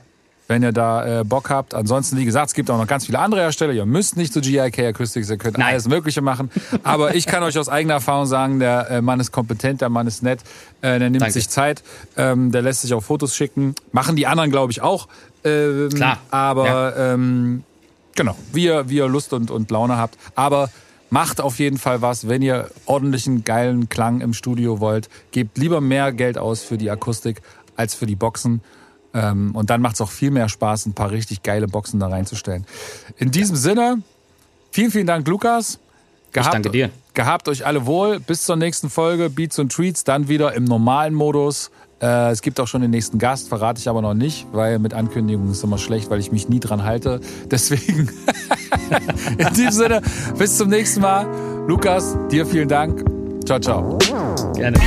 wenn ihr da äh, Bock habt. Ansonsten, wie gesagt, es gibt auch noch ganz viele andere Hersteller. Ihr müsst nicht zu GIK Acoustics, ihr könnt Nein. alles Mögliche machen. Aber ich kann euch aus eigener Erfahrung sagen, der äh, Mann ist kompetent, der Mann ist nett, äh, der nimmt Danke. sich Zeit, ähm, der lässt sich auch Fotos schicken. Machen die anderen, glaube ich, auch. Ähm, Klar. Aber ja. ähm, genau, wie ihr, wie ihr Lust und, und Laune habt. Aber macht auf jeden Fall was, wenn ihr ordentlichen, geilen Klang im Studio wollt. Gebt lieber mehr Geld aus für die Akustik als für die Boxen. Ähm, und dann macht es auch viel mehr Spaß, ein paar richtig geile Boxen da reinzustellen. In diesem Sinne, vielen, vielen Dank, Lukas. Gehabt, ich danke dir. Gehabt euch alle wohl. Bis zur nächsten Folge Beats und Treats, dann wieder im normalen Modus. Äh, es gibt auch schon den nächsten Gast, verrate ich aber noch nicht, weil mit Ankündigungen ist immer schlecht, weil ich mich nie dran halte. Deswegen, in diesem Sinne, bis zum nächsten Mal. Lukas, dir vielen Dank. Ciao, ciao. Gerne.